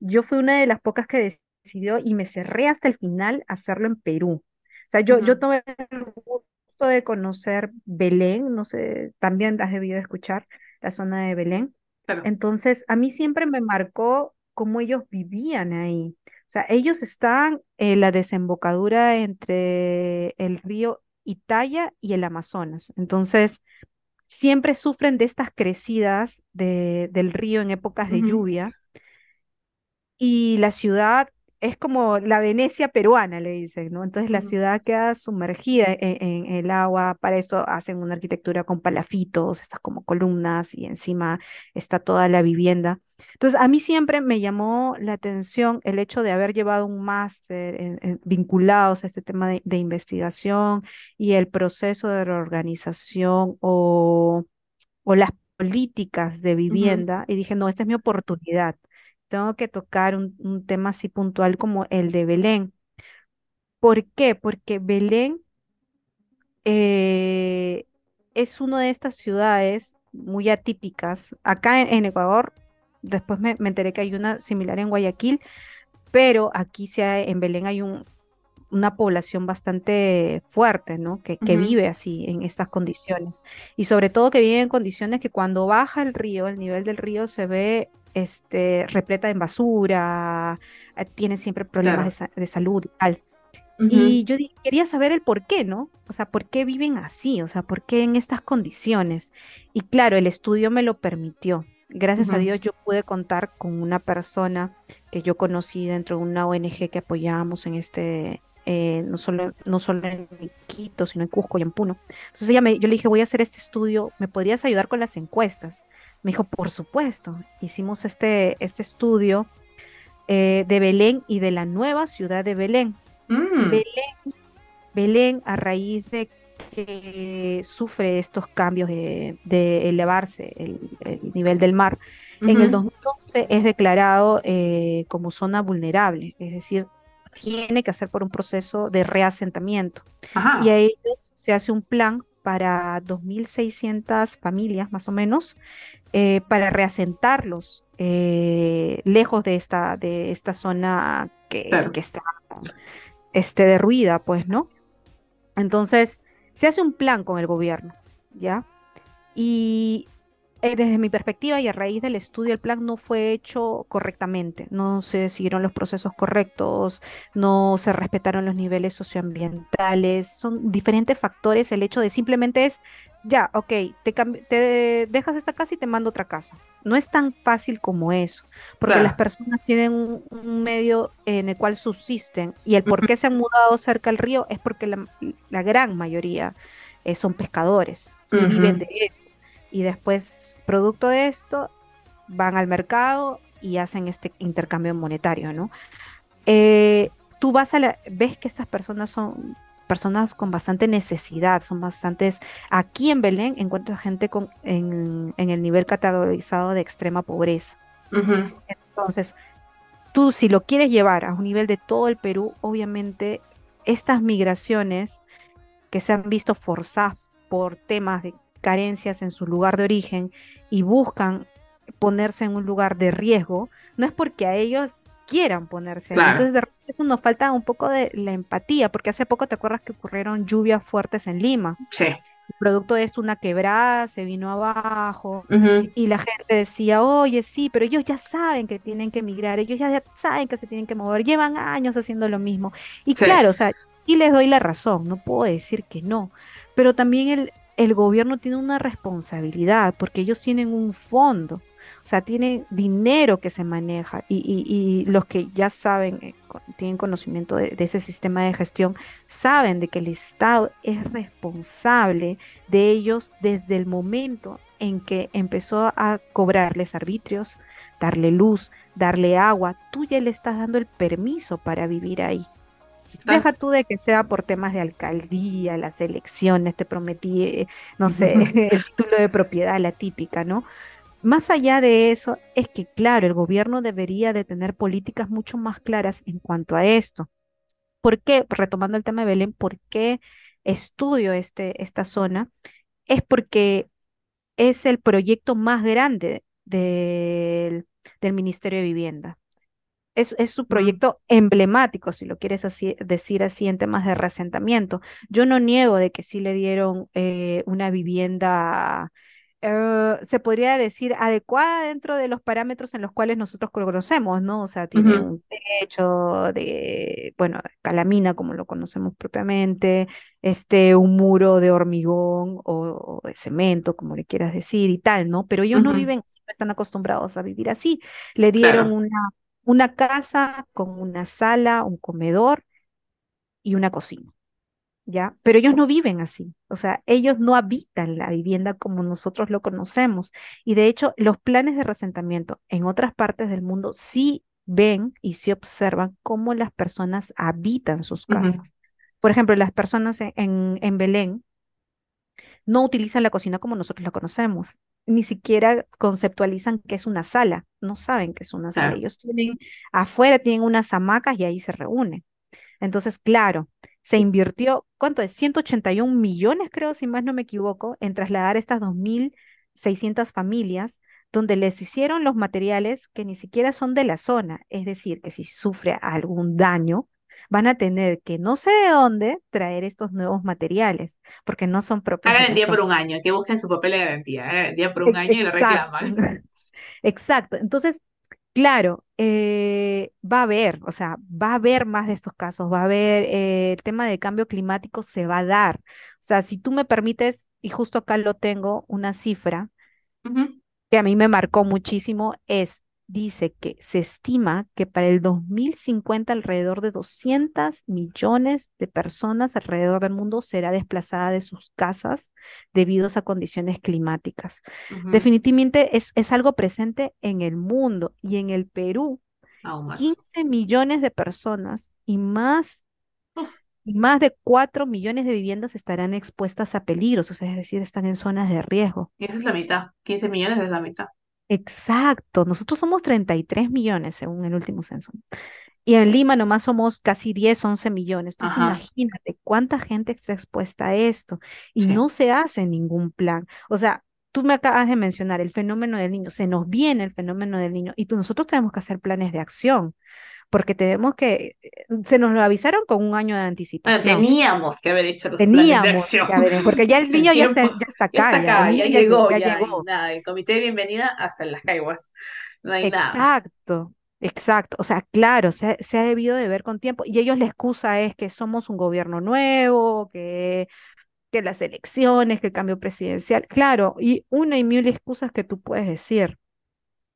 Yo fui una de las pocas que decidió y me cerré hasta el final hacerlo en Perú. O sea, yo, yo ujú. tuve el gusto de conocer Belén, no sé, también has debido escuchar la zona de Belén. Claro. Entonces, a mí siempre me marcó cómo ellos vivían ahí. O sea, ellos estaban en la desembocadura entre el río Italia y el Amazonas. Entonces, siempre sufren de estas crecidas de- del río en épocas de lluvia y la ciudad es como la Venecia peruana, le dicen, ¿no? Entonces la ciudad queda sumergida en, en el agua, para eso hacen una arquitectura con palafitos, estas como columnas y encima está toda la vivienda. Entonces a mí siempre me llamó la atención el hecho de haber llevado un máster en- en- vinculados a este tema de, de investigación y el proceso de reorganización o o las políticas de vivienda y dije, no, esta es mi oportunidad. Tengo que tocar un, un tema así puntual como el de Belén. ¿Por qué? Porque Belén eh, es una de estas ciudades muy atípicas. Acá en, en Ecuador, después me, me enteré que hay una similar en Guayaquil, pero aquí en Belén hay un, una población bastante fuerte, ¿no? Que, vive así, en estas condiciones. Y sobre todo que vive en condiciones que cuando baja el río, el nivel del río se ve este, repleta en basura, eh, tiene siempre problemas de, Claro. sa- de salud y tal. Y yo quería saber el por qué, ¿no? O sea, ¿por qué viven así? O sea, ¿por qué en estas condiciones? Y claro, el estudio me lo permitió. Gracias a. Dios yo pude contar con una persona que yo conocí dentro de una ONG que apoyábamos en este, eh, no solo, no solo en Quito, sino en Cusco y en Puno. Entonces ella me, yo le dije, voy a hacer este estudio, ¿me podrías ayudar con las encuestas? Me dijo, por supuesto. Hicimos este, este estudio eh, de Belén y de la nueva ciudad de Belén. Mm, Belén, a raíz de que sufre estos cambios de, de elevarse el, el nivel del mar, en el ujú. 2011 es declarado eh, como zona vulnerable, es decir, tiene que hacer por un proceso de reasentamiento. Y a ellos se hace un plan para 2.600 familias, más o menos, eh, para reasentarlos eh, lejos de esta, de esta zona que, claro. que está este, derruida, pues, ¿no? Entonces, se hace un plan con el gobierno, ¿ya? Y desde mi perspectiva y a raíz del estudio, el plan no fue hecho correctamente, no se siguieron los procesos correctos, no se respetaron los niveles socioambientales, son diferentes factores, el hecho de simplemente es, ya, ok, te, te dejas esta casa y te mando otra casa. No es tan fácil como eso, porque las personas tienen un, medio en el cual subsisten y el por qué se han mudado cerca al río es porque la, gran mayoría eh, son pescadores y viven de eso y después, producto de esto, van al mercado y hacen este intercambio monetario, ¿no? Eh, tú vas a la, ves que estas personas son personas con bastante necesidad, son bastantes, aquí en Belén encuentras gente con, en, el nivel categorizado de extrema pobreza. Entonces, tú si lo quieres llevar a un nivel de todo el Perú, obviamente estas migraciones que se han visto forzadas por temas de carencias en su lugar de origen y buscan ponerse en un lugar de riesgo, no es porque a ellos quieran ponerse ahí. Entonces, de repente eso nos falta un poco de la empatía, porque hace poco te acuerdas que ocurrieron lluvias fuertes en Lima. Sí. El producto de esto, una quebrada, se vino abajo y la gente decía, oye, sí, pero ellos ya saben que tienen que emigrar, ellos ya, saben que se tienen que mover, llevan años haciendo lo mismo. Y claro, o sea, sí les doy la razón, no puedo decir que no, pero también el, el gobierno tiene una responsabilidad porque ellos tienen un fondo, o sea, tienen dinero que se maneja y, los que ya saben, eh, tienen conocimiento de, ese sistema de gestión, saben de que el Estado es responsable de ellos desde el momento en que empezó a cobrarles arbitrios, darle luz, darle agua, tú ya le estás dando el permiso para vivir ahí. Deja tú de que sea por temas de alcaldía, las elecciones, te prometí, eh, no sé, *laughs* el título de propiedad, la típica, ¿no? Más allá de eso, es que, claro, el gobierno debería de tener políticas mucho más claras en cuanto a esto. ¿Por qué? Retomando el tema de Belén, ¿por qué estudio este, esta zona? Es porque es el proyecto más grande del, del Ministerio de Vivienda es, su proyecto emblemático, si lo quieres así, decir así, en temas de resentamiento. Yo no niego de que sí le dieron eh, una vivienda, eh, se podría decir, adecuada dentro de los parámetros en los cuales nosotros conocemos, ¿no? O sea, tiene un techo de, bueno, calamina, como lo conocemos propiamente, este, un muro de hormigón o, de cemento, como le quieras decir, y tal, ¿no? Pero ellos no viven, no están acostumbrados a vivir así. Le dieron una una casa con una sala, un comedor y una cocina, ¿ya? Pero ellos no viven así, o sea, ellos no habitan la vivienda como nosotros lo conocemos. Y de hecho, los planes de resentamiento en otras partes del mundo sí ven y sí observan cómo las personas habitan sus casas. Por ejemplo, las personas en, en Belén no utilizan la cocina como nosotros la conocemos ni siquiera conceptualizan que es una sala, no saben que es una sala. Ellos tienen, afuera tienen unas hamacas y ahí se reúnen. Entonces, claro, se invirtió, ¿cuánto es? 181 millones, creo, si más no me equivoco, en trasladar estas 2.600 familias donde les hicieron los materiales que ni siquiera son de la zona. Es decir, que si sufre algún daño, van a tener que no sé de dónde traer estos nuevos materiales, porque no son propios. Hagan el día por un año, que busquen su papel de garantía, hagan el día por un año y lo reclaman. Exacto, entonces, claro, eh, va a haber, o sea, va a haber más de estos casos, va a haber, eh, el tema de cambio climático se va a dar. O sea, si tú me permites, y justo acá lo tengo, una cifra que a mí me marcó muchísimo, es dice que se estima que para el 2050 alrededor de 200 millones de personas alrededor del mundo será desplazada de sus casas debido a condiciones climáticas. Definitivamente es, es, algo presente en el mundo y en el Perú. 15 millones de personas y más, y más de 4 millones de viviendas estarán expuestas a peligros, o sea, es decir, están en zonas de riesgo. Y esa es la mitad, 15 millones es la mitad. Exacto, nosotros somos 33 millones según el último censo. Y en Lima nomás somos casi 10, 11 millones. Entonces imagínate cuánta gente está expuesta a esto y no se hace ningún plan. O sea, tú me acabas de mencionar el fenómeno del niño, se nos viene el fenómeno del niño y tú, nosotros tenemos que hacer planes de acción porque tenemos que, se nos lo avisaron con un año de anticipación. teníamos que haber hecho los teníamos planes de acción. porque ya el *laughs* niño ya está, ya está acá. Ya, está acá, ya, llegó, ya, llegó. Nada, el comité de bienvenida hasta en las caiguas. No hay nada. Exacto. Exacto, o sea, claro, se, se, ha debido de ver con tiempo y ellos la excusa es que somos un gobierno nuevo, que que las elecciones, que el cambio presidencial, claro, y una y mil excusas que tú puedes decir.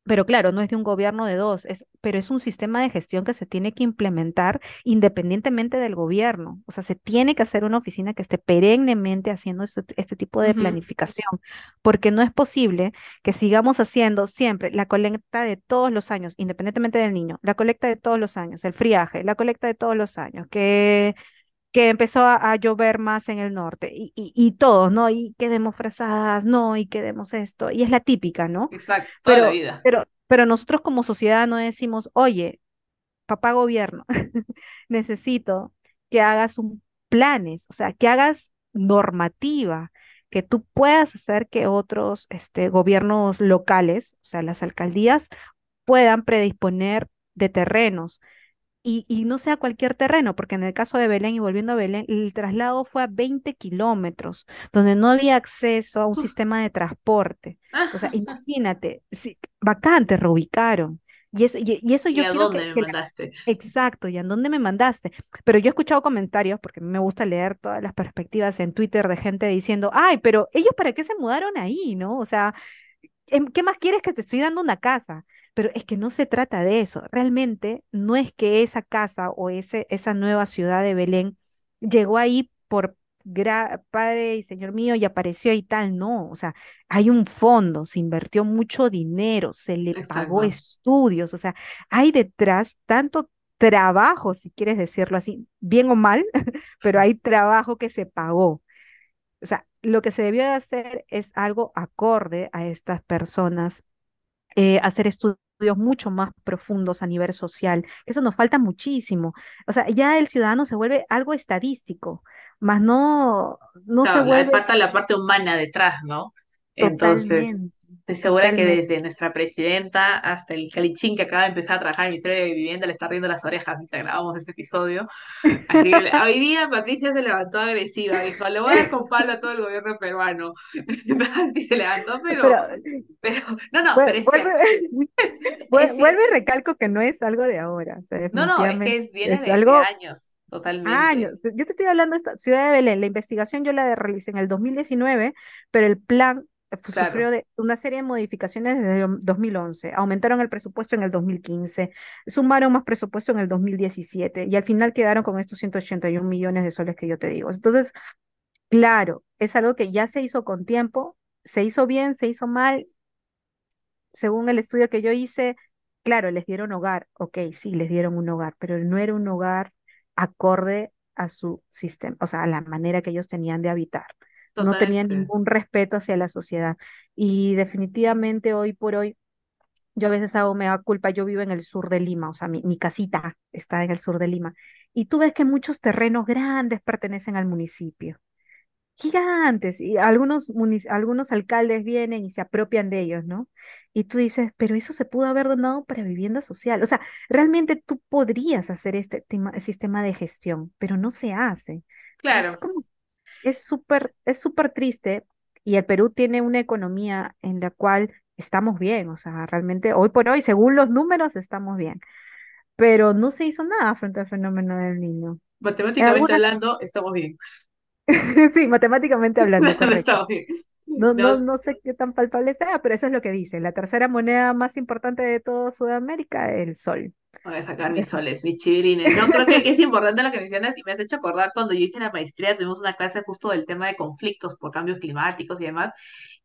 Pero claro, no es de un gobierno de dos, es, pero es un sistema de gestión que se tiene que implementar independientemente del gobierno. O sea, se tiene que hacer una oficina que esté perennemente haciendo este, este tipo de planificación, porque no es posible que sigamos haciendo siempre la colecta de todos los años, independientemente del niño, la colecta de todos los años, el friaje, la colecta de todos los años, que que empezó a, llover más en el norte y, y, todos, ¿no? Y quedemos fresadas, no, y quedemos esto. Y es la típica, ¿no? Exacto, toda pero, la vida. Pero, pero nosotros como sociedad no decimos, oye, papá gobierno, *laughs* necesito que hagas un planes, o sea, que hagas normativa, que tú puedas hacer que otros este, gobiernos locales, o sea, las alcaldías, puedan predisponer de terrenos, y, no sea cualquier terreno, porque en el caso de Belén y volviendo a Belén, el traslado fue a 20 kilómetros, donde no había acceso a un sistema de transporte. O sea, *laughs* imagínate, sí, vacante, reubicaron. Y eso, y, eso yo ¿Y a dónde me mandaste? Exacto, ¿y a dónde me mandaste? Pero yo he escuchado comentarios, porque me gusta leer todas las perspectivas en Twitter de gente diciendo, ay, pero ellos para qué se mudaron ahí, ¿no? O sea, ¿qué más quieres que te estoy dando una casa? Pero es que no se trata de eso. Realmente no es que esa casa o ese, esa nueva ciudad de Belén llegó ahí por Padre y Señor mío y apareció y tal. No, o sea, hay un fondo, se invirtió mucho dinero, se le pagó estudios, o sea, hay detrás tanto trabajo, si quieres decirlo así, bien o mal, *laughs* pero hay trabajo que se pagó. O sea, lo que se debió de hacer es algo acorde a estas personas, eh, hacer estudios mucho más profundos a nivel social. Eso nos falta muchísimo. O sea, ya el ciudadano se vuelve algo estadístico, más no, no se vuelve... Falta la parte humana detrás, ¿no? Entonces, Estoy segura que desde nuestra presidenta hasta el calichín que acaba de empezar a trabajar en el Ministerio de Vivienda le está riendo las orejas mientras grabamos este episodio. Así que *laughs* hoy día Patricia se levantó agresiva, dijo, le voy a dar a todo el gobierno peruano. *laughs* Así se levantó, pero, pero, no, no, pero es vuelve, *laughs* vuelve, y recalco que no es algo de ahora. no, no, es que es, viene de algo... años. Totalmente. Años. Yo te estoy hablando de esta ciudad de Belén. La investigación yo la realicé en el 2019, pero el plan sufrió de una serie de modificaciones desde 2011, aumentaron el presupuesto en el 2015, sumaron más presupuesto en el 2017 y al final quedaron con estos 181 millones de soles que yo te digo. Entonces, claro, es algo que ya se hizo con tiempo, se hizo bien, se hizo mal. Según el estudio que yo hice, claro, les dieron hogar, ok, sí, les dieron un hogar, pero no era un hogar acorde a su sistema, o sea, a la manera que ellos tenían de habitar no tenía ningún respeto hacia la sociedad. Y definitivamente hoy por hoy, yo a veces hago, me da culpa, yo vivo en el sur de Lima, o sea, mi, mi casita está en el sur de Lima, y tú ves que muchos terrenos grandes pertenecen al municipio gigantes y algunos, algunos alcaldes vienen y se apropian de ellos, ¿no? Y tú dices, pero eso se pudo haber donado para vivienda social. O sea, realmente tú podrías hacer este sistema de gestión, pero no se hace. Claro es súper, es súper triste y el Perú tiene una economía en la cual estamos bien, o sea, realmente hoy por hoy, según los números, estamos bien, pero no se hizo nada frente al fenómeno del niño. Matemáticamente hablando, estamos bien. *laughs* sí, matemáticamente hablando, *laughs* correcto. No, no, no sé qué tan palpable sea, pero eso es lo que dice. La tercera moneda más importante de toda Sudamérica, el sol. Voy a sacar mis soles, mis chivirines. No, creo que es importante lo que mencionas y me has hecho acordar cuando yo hice la maestría, tuvimos una clase justo del tema de conflictos por cambios climáticos y demás.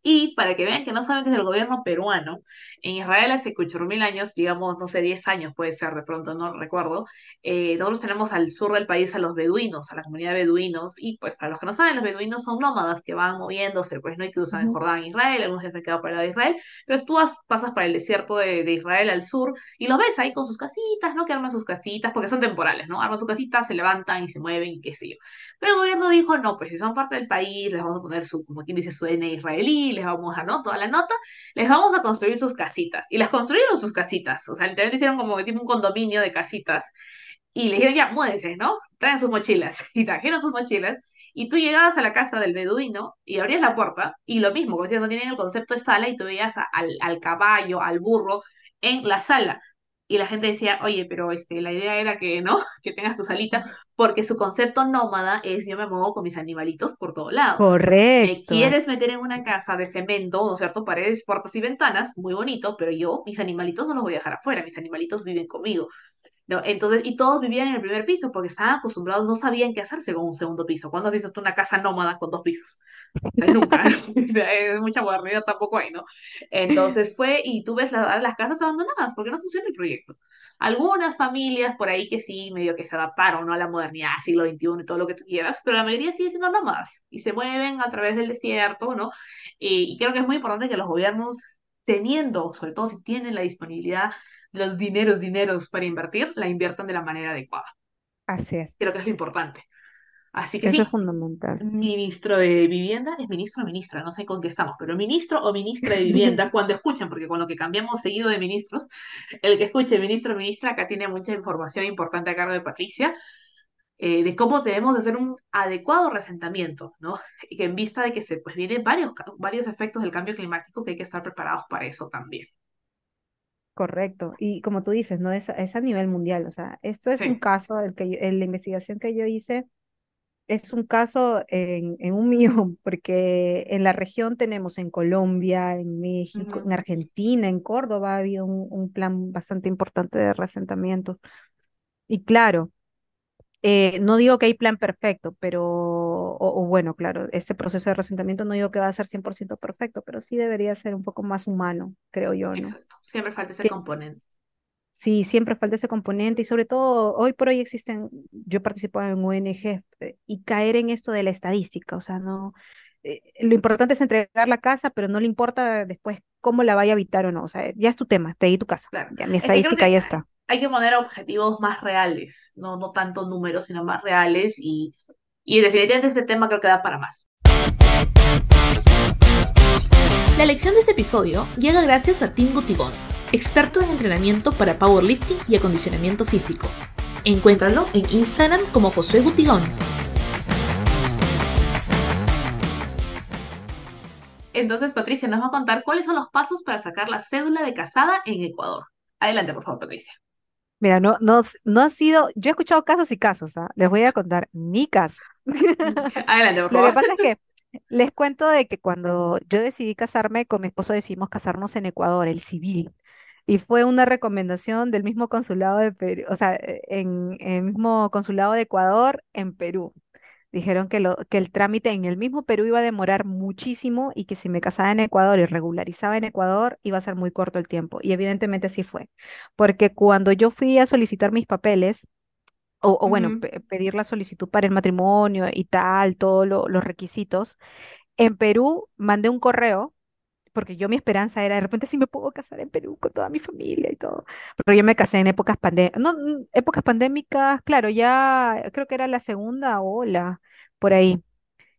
Y para que vean que no solamente es el gobierno peruano, en Israel hace mil años, digamos, no sé, 10 años puede ser de pronto, no recuerdo, eh, nosotros tenemos al sur del país a los beduinos, a la comunidad de beduinos, y pues para los que no saben, los beduinos son nómadas que van moviéndose, pues no hay que usar en Jordán, Israel, algunos ya se han quedado para el lado de Israel, pero tú pasas para el desierto de, de Israel al sur y los ves ahí con sus casitas casitas, ¿no? Que arman sus casitas, porque son temporales, ¿no? Arman sus casitas, se levantan y se mueven y qué sé yo. Pero el gobierno dijo, no, pues si son parte del país, les vamos a poner su, como quien dice, su DNI israelí, les vamos a, ¿no? Toda la nota, les vamos a construir sus casitas. Y las construyeron sus casitas, o sea, literalmente hicieron como tipo un condominio de casitas. Y les dijeron, ya, múdense, ¿no? Traen sus mochilas. *laughs* Y trajeron sus mochilas. Y tú llegabas a la casa del beduino y abrías la puerta y lo mismo, como decías, no tienen el concepto de sala y tú veías al, al caballo, al burro en la sala. Y la gente decía, oye, pero este, la idea era que, ¿no? *laughs* Que tengas tu salita, porque su concepto nómada es yo me muevo con mis animalitos por todo lado. Me Correcto. quieres meter en una casa de cemento, ¿no es cierto? Paredes, puertas y ventanas, muy bonito, pero yo, mis animalitos no los voy a dejar afuera, mis animalitos viven conmigo. ¿No? Entonces, y todos vivían en el primer piso porque estaban acostumbrados, no sabían qué hacerse con un segundo piso. ¿Cuándo has visto tú una casa nómada con dos pisos? O sea, nunca, ¿no? *laughs* O sea, es mucha modernidad tampoco hay, ¿no? Entonces fue, y tú ves la- las casas abandonadas porque no funciona el proyecto. Algunas familias por ahí que sí, medio que se adaptaron, ¿no? A la modernidad, siglo XXI y todo lo que tú quieras, pero la mayoría sigue siendo nómadas y se mueven a través del desierto, ¿no? Y, y creo que es muy importante que los gobiernos, teniendo, sobre todo si tienen la disponibilidad los dineros, dineros para invertir, la inviertan de la manera adecuada. Así es. Creo que es lo importante. Así que Eso es sí, fundamental. ministro de Vivienda, es ministro o ministra, no sé con qué estamos, pero ministro o ministra de Vivienda, *laughs* cuando escuchan, porque con lo que cambiamos seguido de ministros, el que escuche ministro o ministra, acá tiene mucha información importante a cargo de Patricia, eh, de cómo debemos de hacer un adecuado resentamiento, ¿no? Y que en vista de que se pues vienen varios, varios efectos del cambio climático, que hay que estar preparados para eso también. Correcto. Y como tú dices, ¿no? Es, es a nivel mundial. O sea, esto es un caso, el que yo- en la investigación que yo hice, es un caso en, en un *laughs* millón, porque en la región tenemos en Colombia, en México, en Argentina, en Córdoba, había un, un plan bastante importante de resentamiento. Y claro, eh, no digo que hay plan perfecto, pero, o, o bueno, claro, este proceso de resentamiento no digo que va a ser 100% perfecto, pero sí debería ser un poco más humano, creo yo, ¿no? Exacto. Siempre falta ese componente. Sí, siempre falta ese componente y sobre todo hoy por hoy existen, yo he participado en ONG eh, y caer en esto de la estadística, o sea, no, eh, lo importante es entregar la casa, pero no le importa después cómo la vaya a habitar o no, o sea, ya es tu tema, te di tu casa, Claro. ya mi Es estadística que ya está. hay que poner objetivos más reales, no, no tanto números, sino más reales y, y definitivamente este tema creo que da para más. La lección de este episodio llega gracias a Tim Gutigón, experto en entrenamiento para powerlifting y acondicionamiento físico. Encuéntralo en Instagram como Josué Gutigón. Entonces, Patricia nos va a contar cuáles son los pasos para sacar la cédula de casada en Ecuador. Adelante, por favor, Patricia. Mira, no, no, no ha sido, yo he escuchado casos y casos, ¿ah? Les voy a contar mi caso. *laughs* Adelante, por Lo que favor. pasa es que les cuento de que cuando yo decidí casarme con mi esposo decidimos casarnos en Ecuador, el civil. Y fue una recomendación del mismo consulado de Perú, o sea, en el mismo consulado de Ecuador en Perú. Dijeron que, lo, que el trámite en el mismo Perú iba a demorar muchísimo y que si me casaba en Ecuador y regularizaba en Ecuador iba a ser muy corto el tiempo. Y evidentemente así fue. Porque cuando yo fui a solicitar mis papeles, o, o bueno, pedir la solicitud para el matrimonio y tal, todos lo- los requisitos, en Perú mandé un correo porque yo mi esperanza era de repente sí me puedo casar en Perú con toda mi familia y todo. Pero yo me casé en épocas pandémicas, no, épocas pandémicas, claro, ya creo que era la segunda ola por ahí.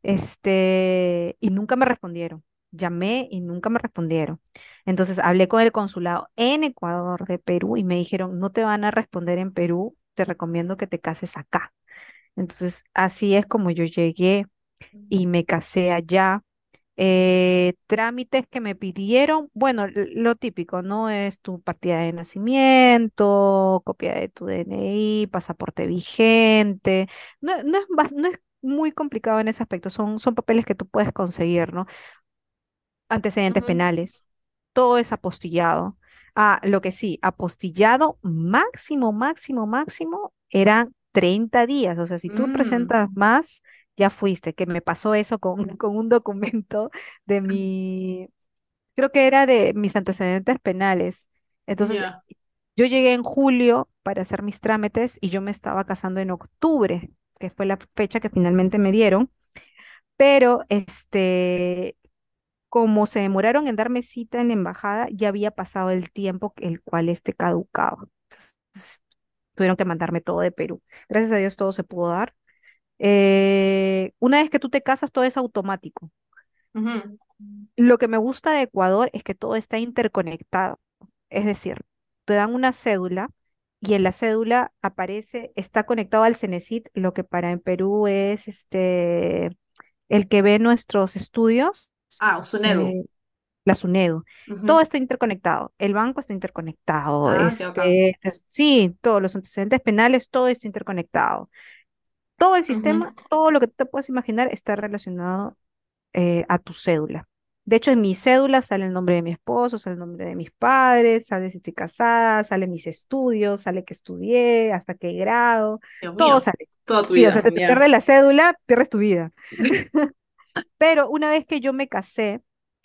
Este, y nunca me respondieron. Llamé y nunca me respondieron. Entonces hablé con el consulado en Ecuador de Perú y me dijeron, no te van a responder en Perú, te recomiendo que te cases acá. Entonces así es como yo llegué y me casé allá eh, trámites que me pidieron, bueno, lo típico, ¿no? Es tu partida de nacimiento, copia de tu DNI, pasaporte vigente. No, no es, no es muy complicado en ese aspecto, son, son papeles que tú puedes conseguir, ¿no? Antecedentes penales, todo es apostillado. Ah, lo que sí, apostillado máximo, máximo, máximo eran 30 días. O sea, si tú mm, presentas más, ya fuiste, que me pasó eso con, *laughs* con un documento de mi, creo que era de mis antecedentes penales. Entonces, yo llegué en julio para hacer mis trámites y yo me estaba casando en octubre, que fue la fecha que finalmente me dieron. Pero este, como se demoraron en darme cita en la embajada, ya había pasado el tiempo el cual este caducaba. tuvieron que mandarme todo de Perú. Gracias a Dios todo se pudo dar. Eh, una vez que tú te casas, todo es automático. Lo que me gusta de Ecuador es que todo está interconectado. Es decir, te dan una cédula y en la cédula aparece, está conectado al Cenecit, lo que para en Perú es este el que ve nuestros estudios. Ah, SUNEDU. Eh, la SUNEDU. Todo está interconectado. El banco está interconectado. Ah, este, sí, todos los antecedentes penales, todo está interconectado. Todo el sistema, todo lo que te puedes imaginar está relacionado eh, a tu cédula. De hecho, en mi cédula sale el nombre de mi esposo, sale el nombre de mis padres, sale si estoy casada, sale mis estudios, sale que estudié, hasta qué grado, todo sale. Toda tu vida. o sea, se te pierde la cédula, pierdes tu vida. *laughs* *laughs* Pero una vez que yo me casé,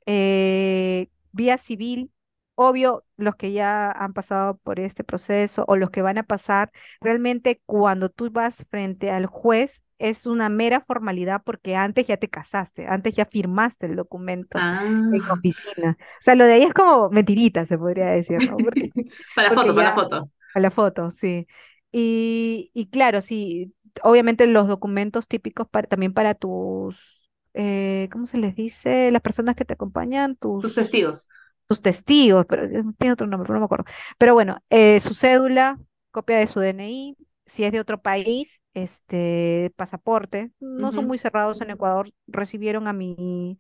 eh, vía civil, obvio, los que ya han pasado por este proceso o los que van a pasar, realmente cuando tú vas frente al juez es una mera formalidad porque antes ya te casaste, antes ya firmaste el documento en la ah. oficina. O sea, lo de ahí es como mentirita, se podría decir, ¿no? *laughs* para la foto, para la foto. Para la foto, sí. Y, y claro, sí, obviamente los documentos típicos para, también para tus, eh, ¿cómo se les dice? Las personas que te acompañan, tus, tus testigos sus testigos, pero tiene otro nombre, pero no me acuerdo. Pero bueno, eh, su cédula, copia de su DNI, si es de otro país, este pasaporte. No son muy cerrados en Ecuador. Recibieron a mi,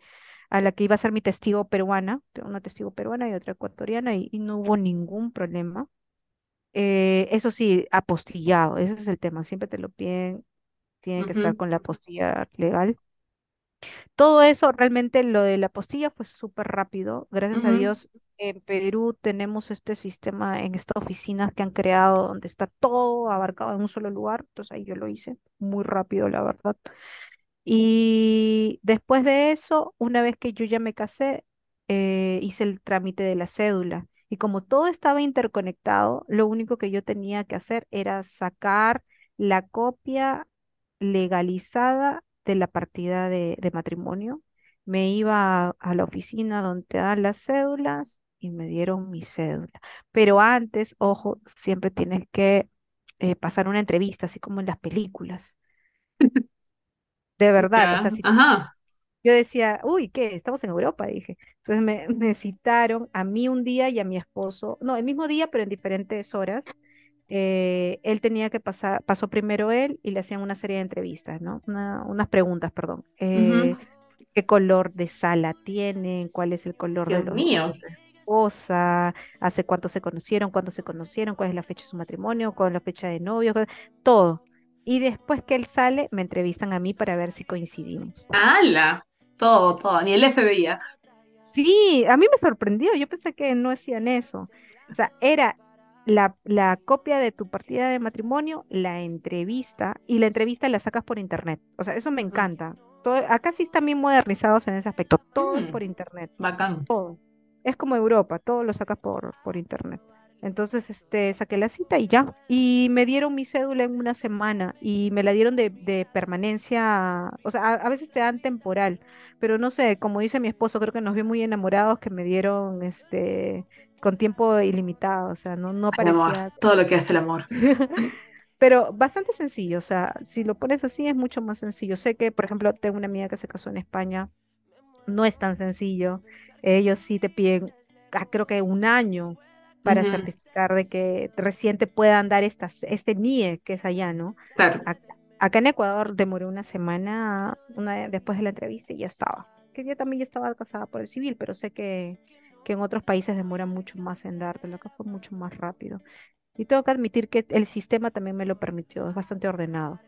a la que iba a ser mi testigo peruana, una testigo peruana y otra ecuatoriana, y, no hubo ningún problema. Eh, eso sí, apostillado, ese es el tema, siempre te lo piden, tiene que estar con la apostilla legal. Todo eso, realmente lo de la postilla fue súper rápido. Gracias a Dios, en Perú tenemos este sistema en estas oficinas que han creado donde está todo abarcado en un solo lugar. Entonces ahí yo lo hice muy rápido, la verdad. Y después de eso, una vez que yo ya me casé, eh, hice el trámite de la cédula. Y como todo estaba interconectado, lo único que yo tenía que hacer era sacar la copia legalizada de la partida de, matrimonio, me iba a, la oficina donde dan las cédulas y me dieron mi cédula. Pero antes, ojo, siempre tienes que eh, pasar una entrevista, así como en las películas. De *laughs* verdad, o sea, si yo decía, uy, ¿qué? Estamos en Europa, dije. Entonces me, me, citaron a mí un día y a mi esposo, no, el mismo día, pero en diferentes horas. Eh, él tenía que pasar, pasó primero él y le hacían una serie de entrevistas, ¿no? unas preguntas, perdón. Eh, ¿Qué color de sala tienen? ¿Cuál es el color de los mío. esposa? ¿Hace cuánto se conocieron? ¿Cuándo se conocieron? ¿Cuál es la fecha de su matrimonio? ¿Cuál es la fecha de novio? Todo. Y después que él sale, me entrevistan a mí para ver si coincidimos. ¡Hala! Todo, todo. Ni el FBI. Sí, a mí me sorprendió. Yo pensé que no hacían eso. O sea, era la, la, copia de tu partida de matrimonio, la entrevista, y la entrevista la sacas por internet. O sea, eso me encanta. Todo, acá sí están bien modernizados en ese aspecto. Todo es mm, por internet. Bacán. Todo. Es como Europa, todo lo sacas por, por internet. Entonces, este, saqué la cita y ya. Y me dieron mi cédula en una semana y me la dieron de, de permanencia, o sea, a, a, veces te dan temporal, pero no sé, como dice mi esposo, creo que nos vio muy enamorados que me dieron, este, con tiempo ilimitado, o sea, no, no parecía... todo lo que hace el amor. *laughs* Pero bastante sencillo, o sea, si lo pones así es mucho más sencillo. Sé que, por ejemplo, tengo una amiga que se casó en España, no es tan sencillo. Ellos sí te piden, ah, creo que un año para certificar de que recién te puedan dar estas, este NIE que es allá, ¿no? Claro. Acá, en Ecuador demoró una semana una, después de la entrevista y ya estaba. Que yo también ya estaba casada por el civil, pero sé que que en otros países demora mucho más en lo que fue mucho más rápido. Y tengo que admitir que el sistema también me lo permitió, es bastante ordenado.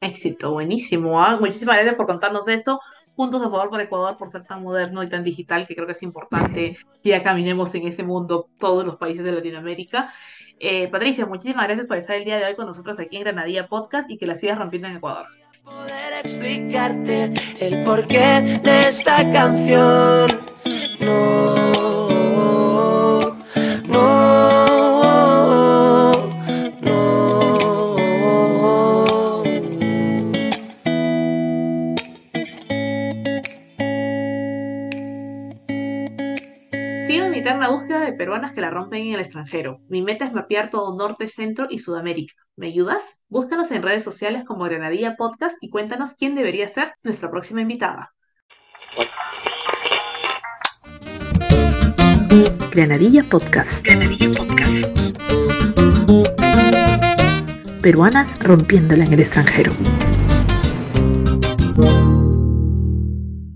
Éxito, buenísimo. ¿ah? Muchísimas gracias por contarnos eso. Puntos a favor por Ecuador por ser tan moderno y tan digital, que creo que es importante que ya caminemos en ese mundo todos los países de Latinoamérica. Eh, Patricia, muchísimas gracias por estar el día de hoy con nosotros aquí en Granadilla Podcast y que la sigas rompiendo en Ecuador. Poder explicarte el porqué de esta canción. No. Peruanas que la rompen en el extranjero. Mi meta es mapear todo Norte, Centro y Sudamérica. ¿Me ayudas? Búscanos en redes sociales como Granadilla Podcast y cuéntanos quién debería ser nuestra próxima invitada. Granadilla Podcast. Granadilla Podcast. Peruanas rompiéndola en el extranjero.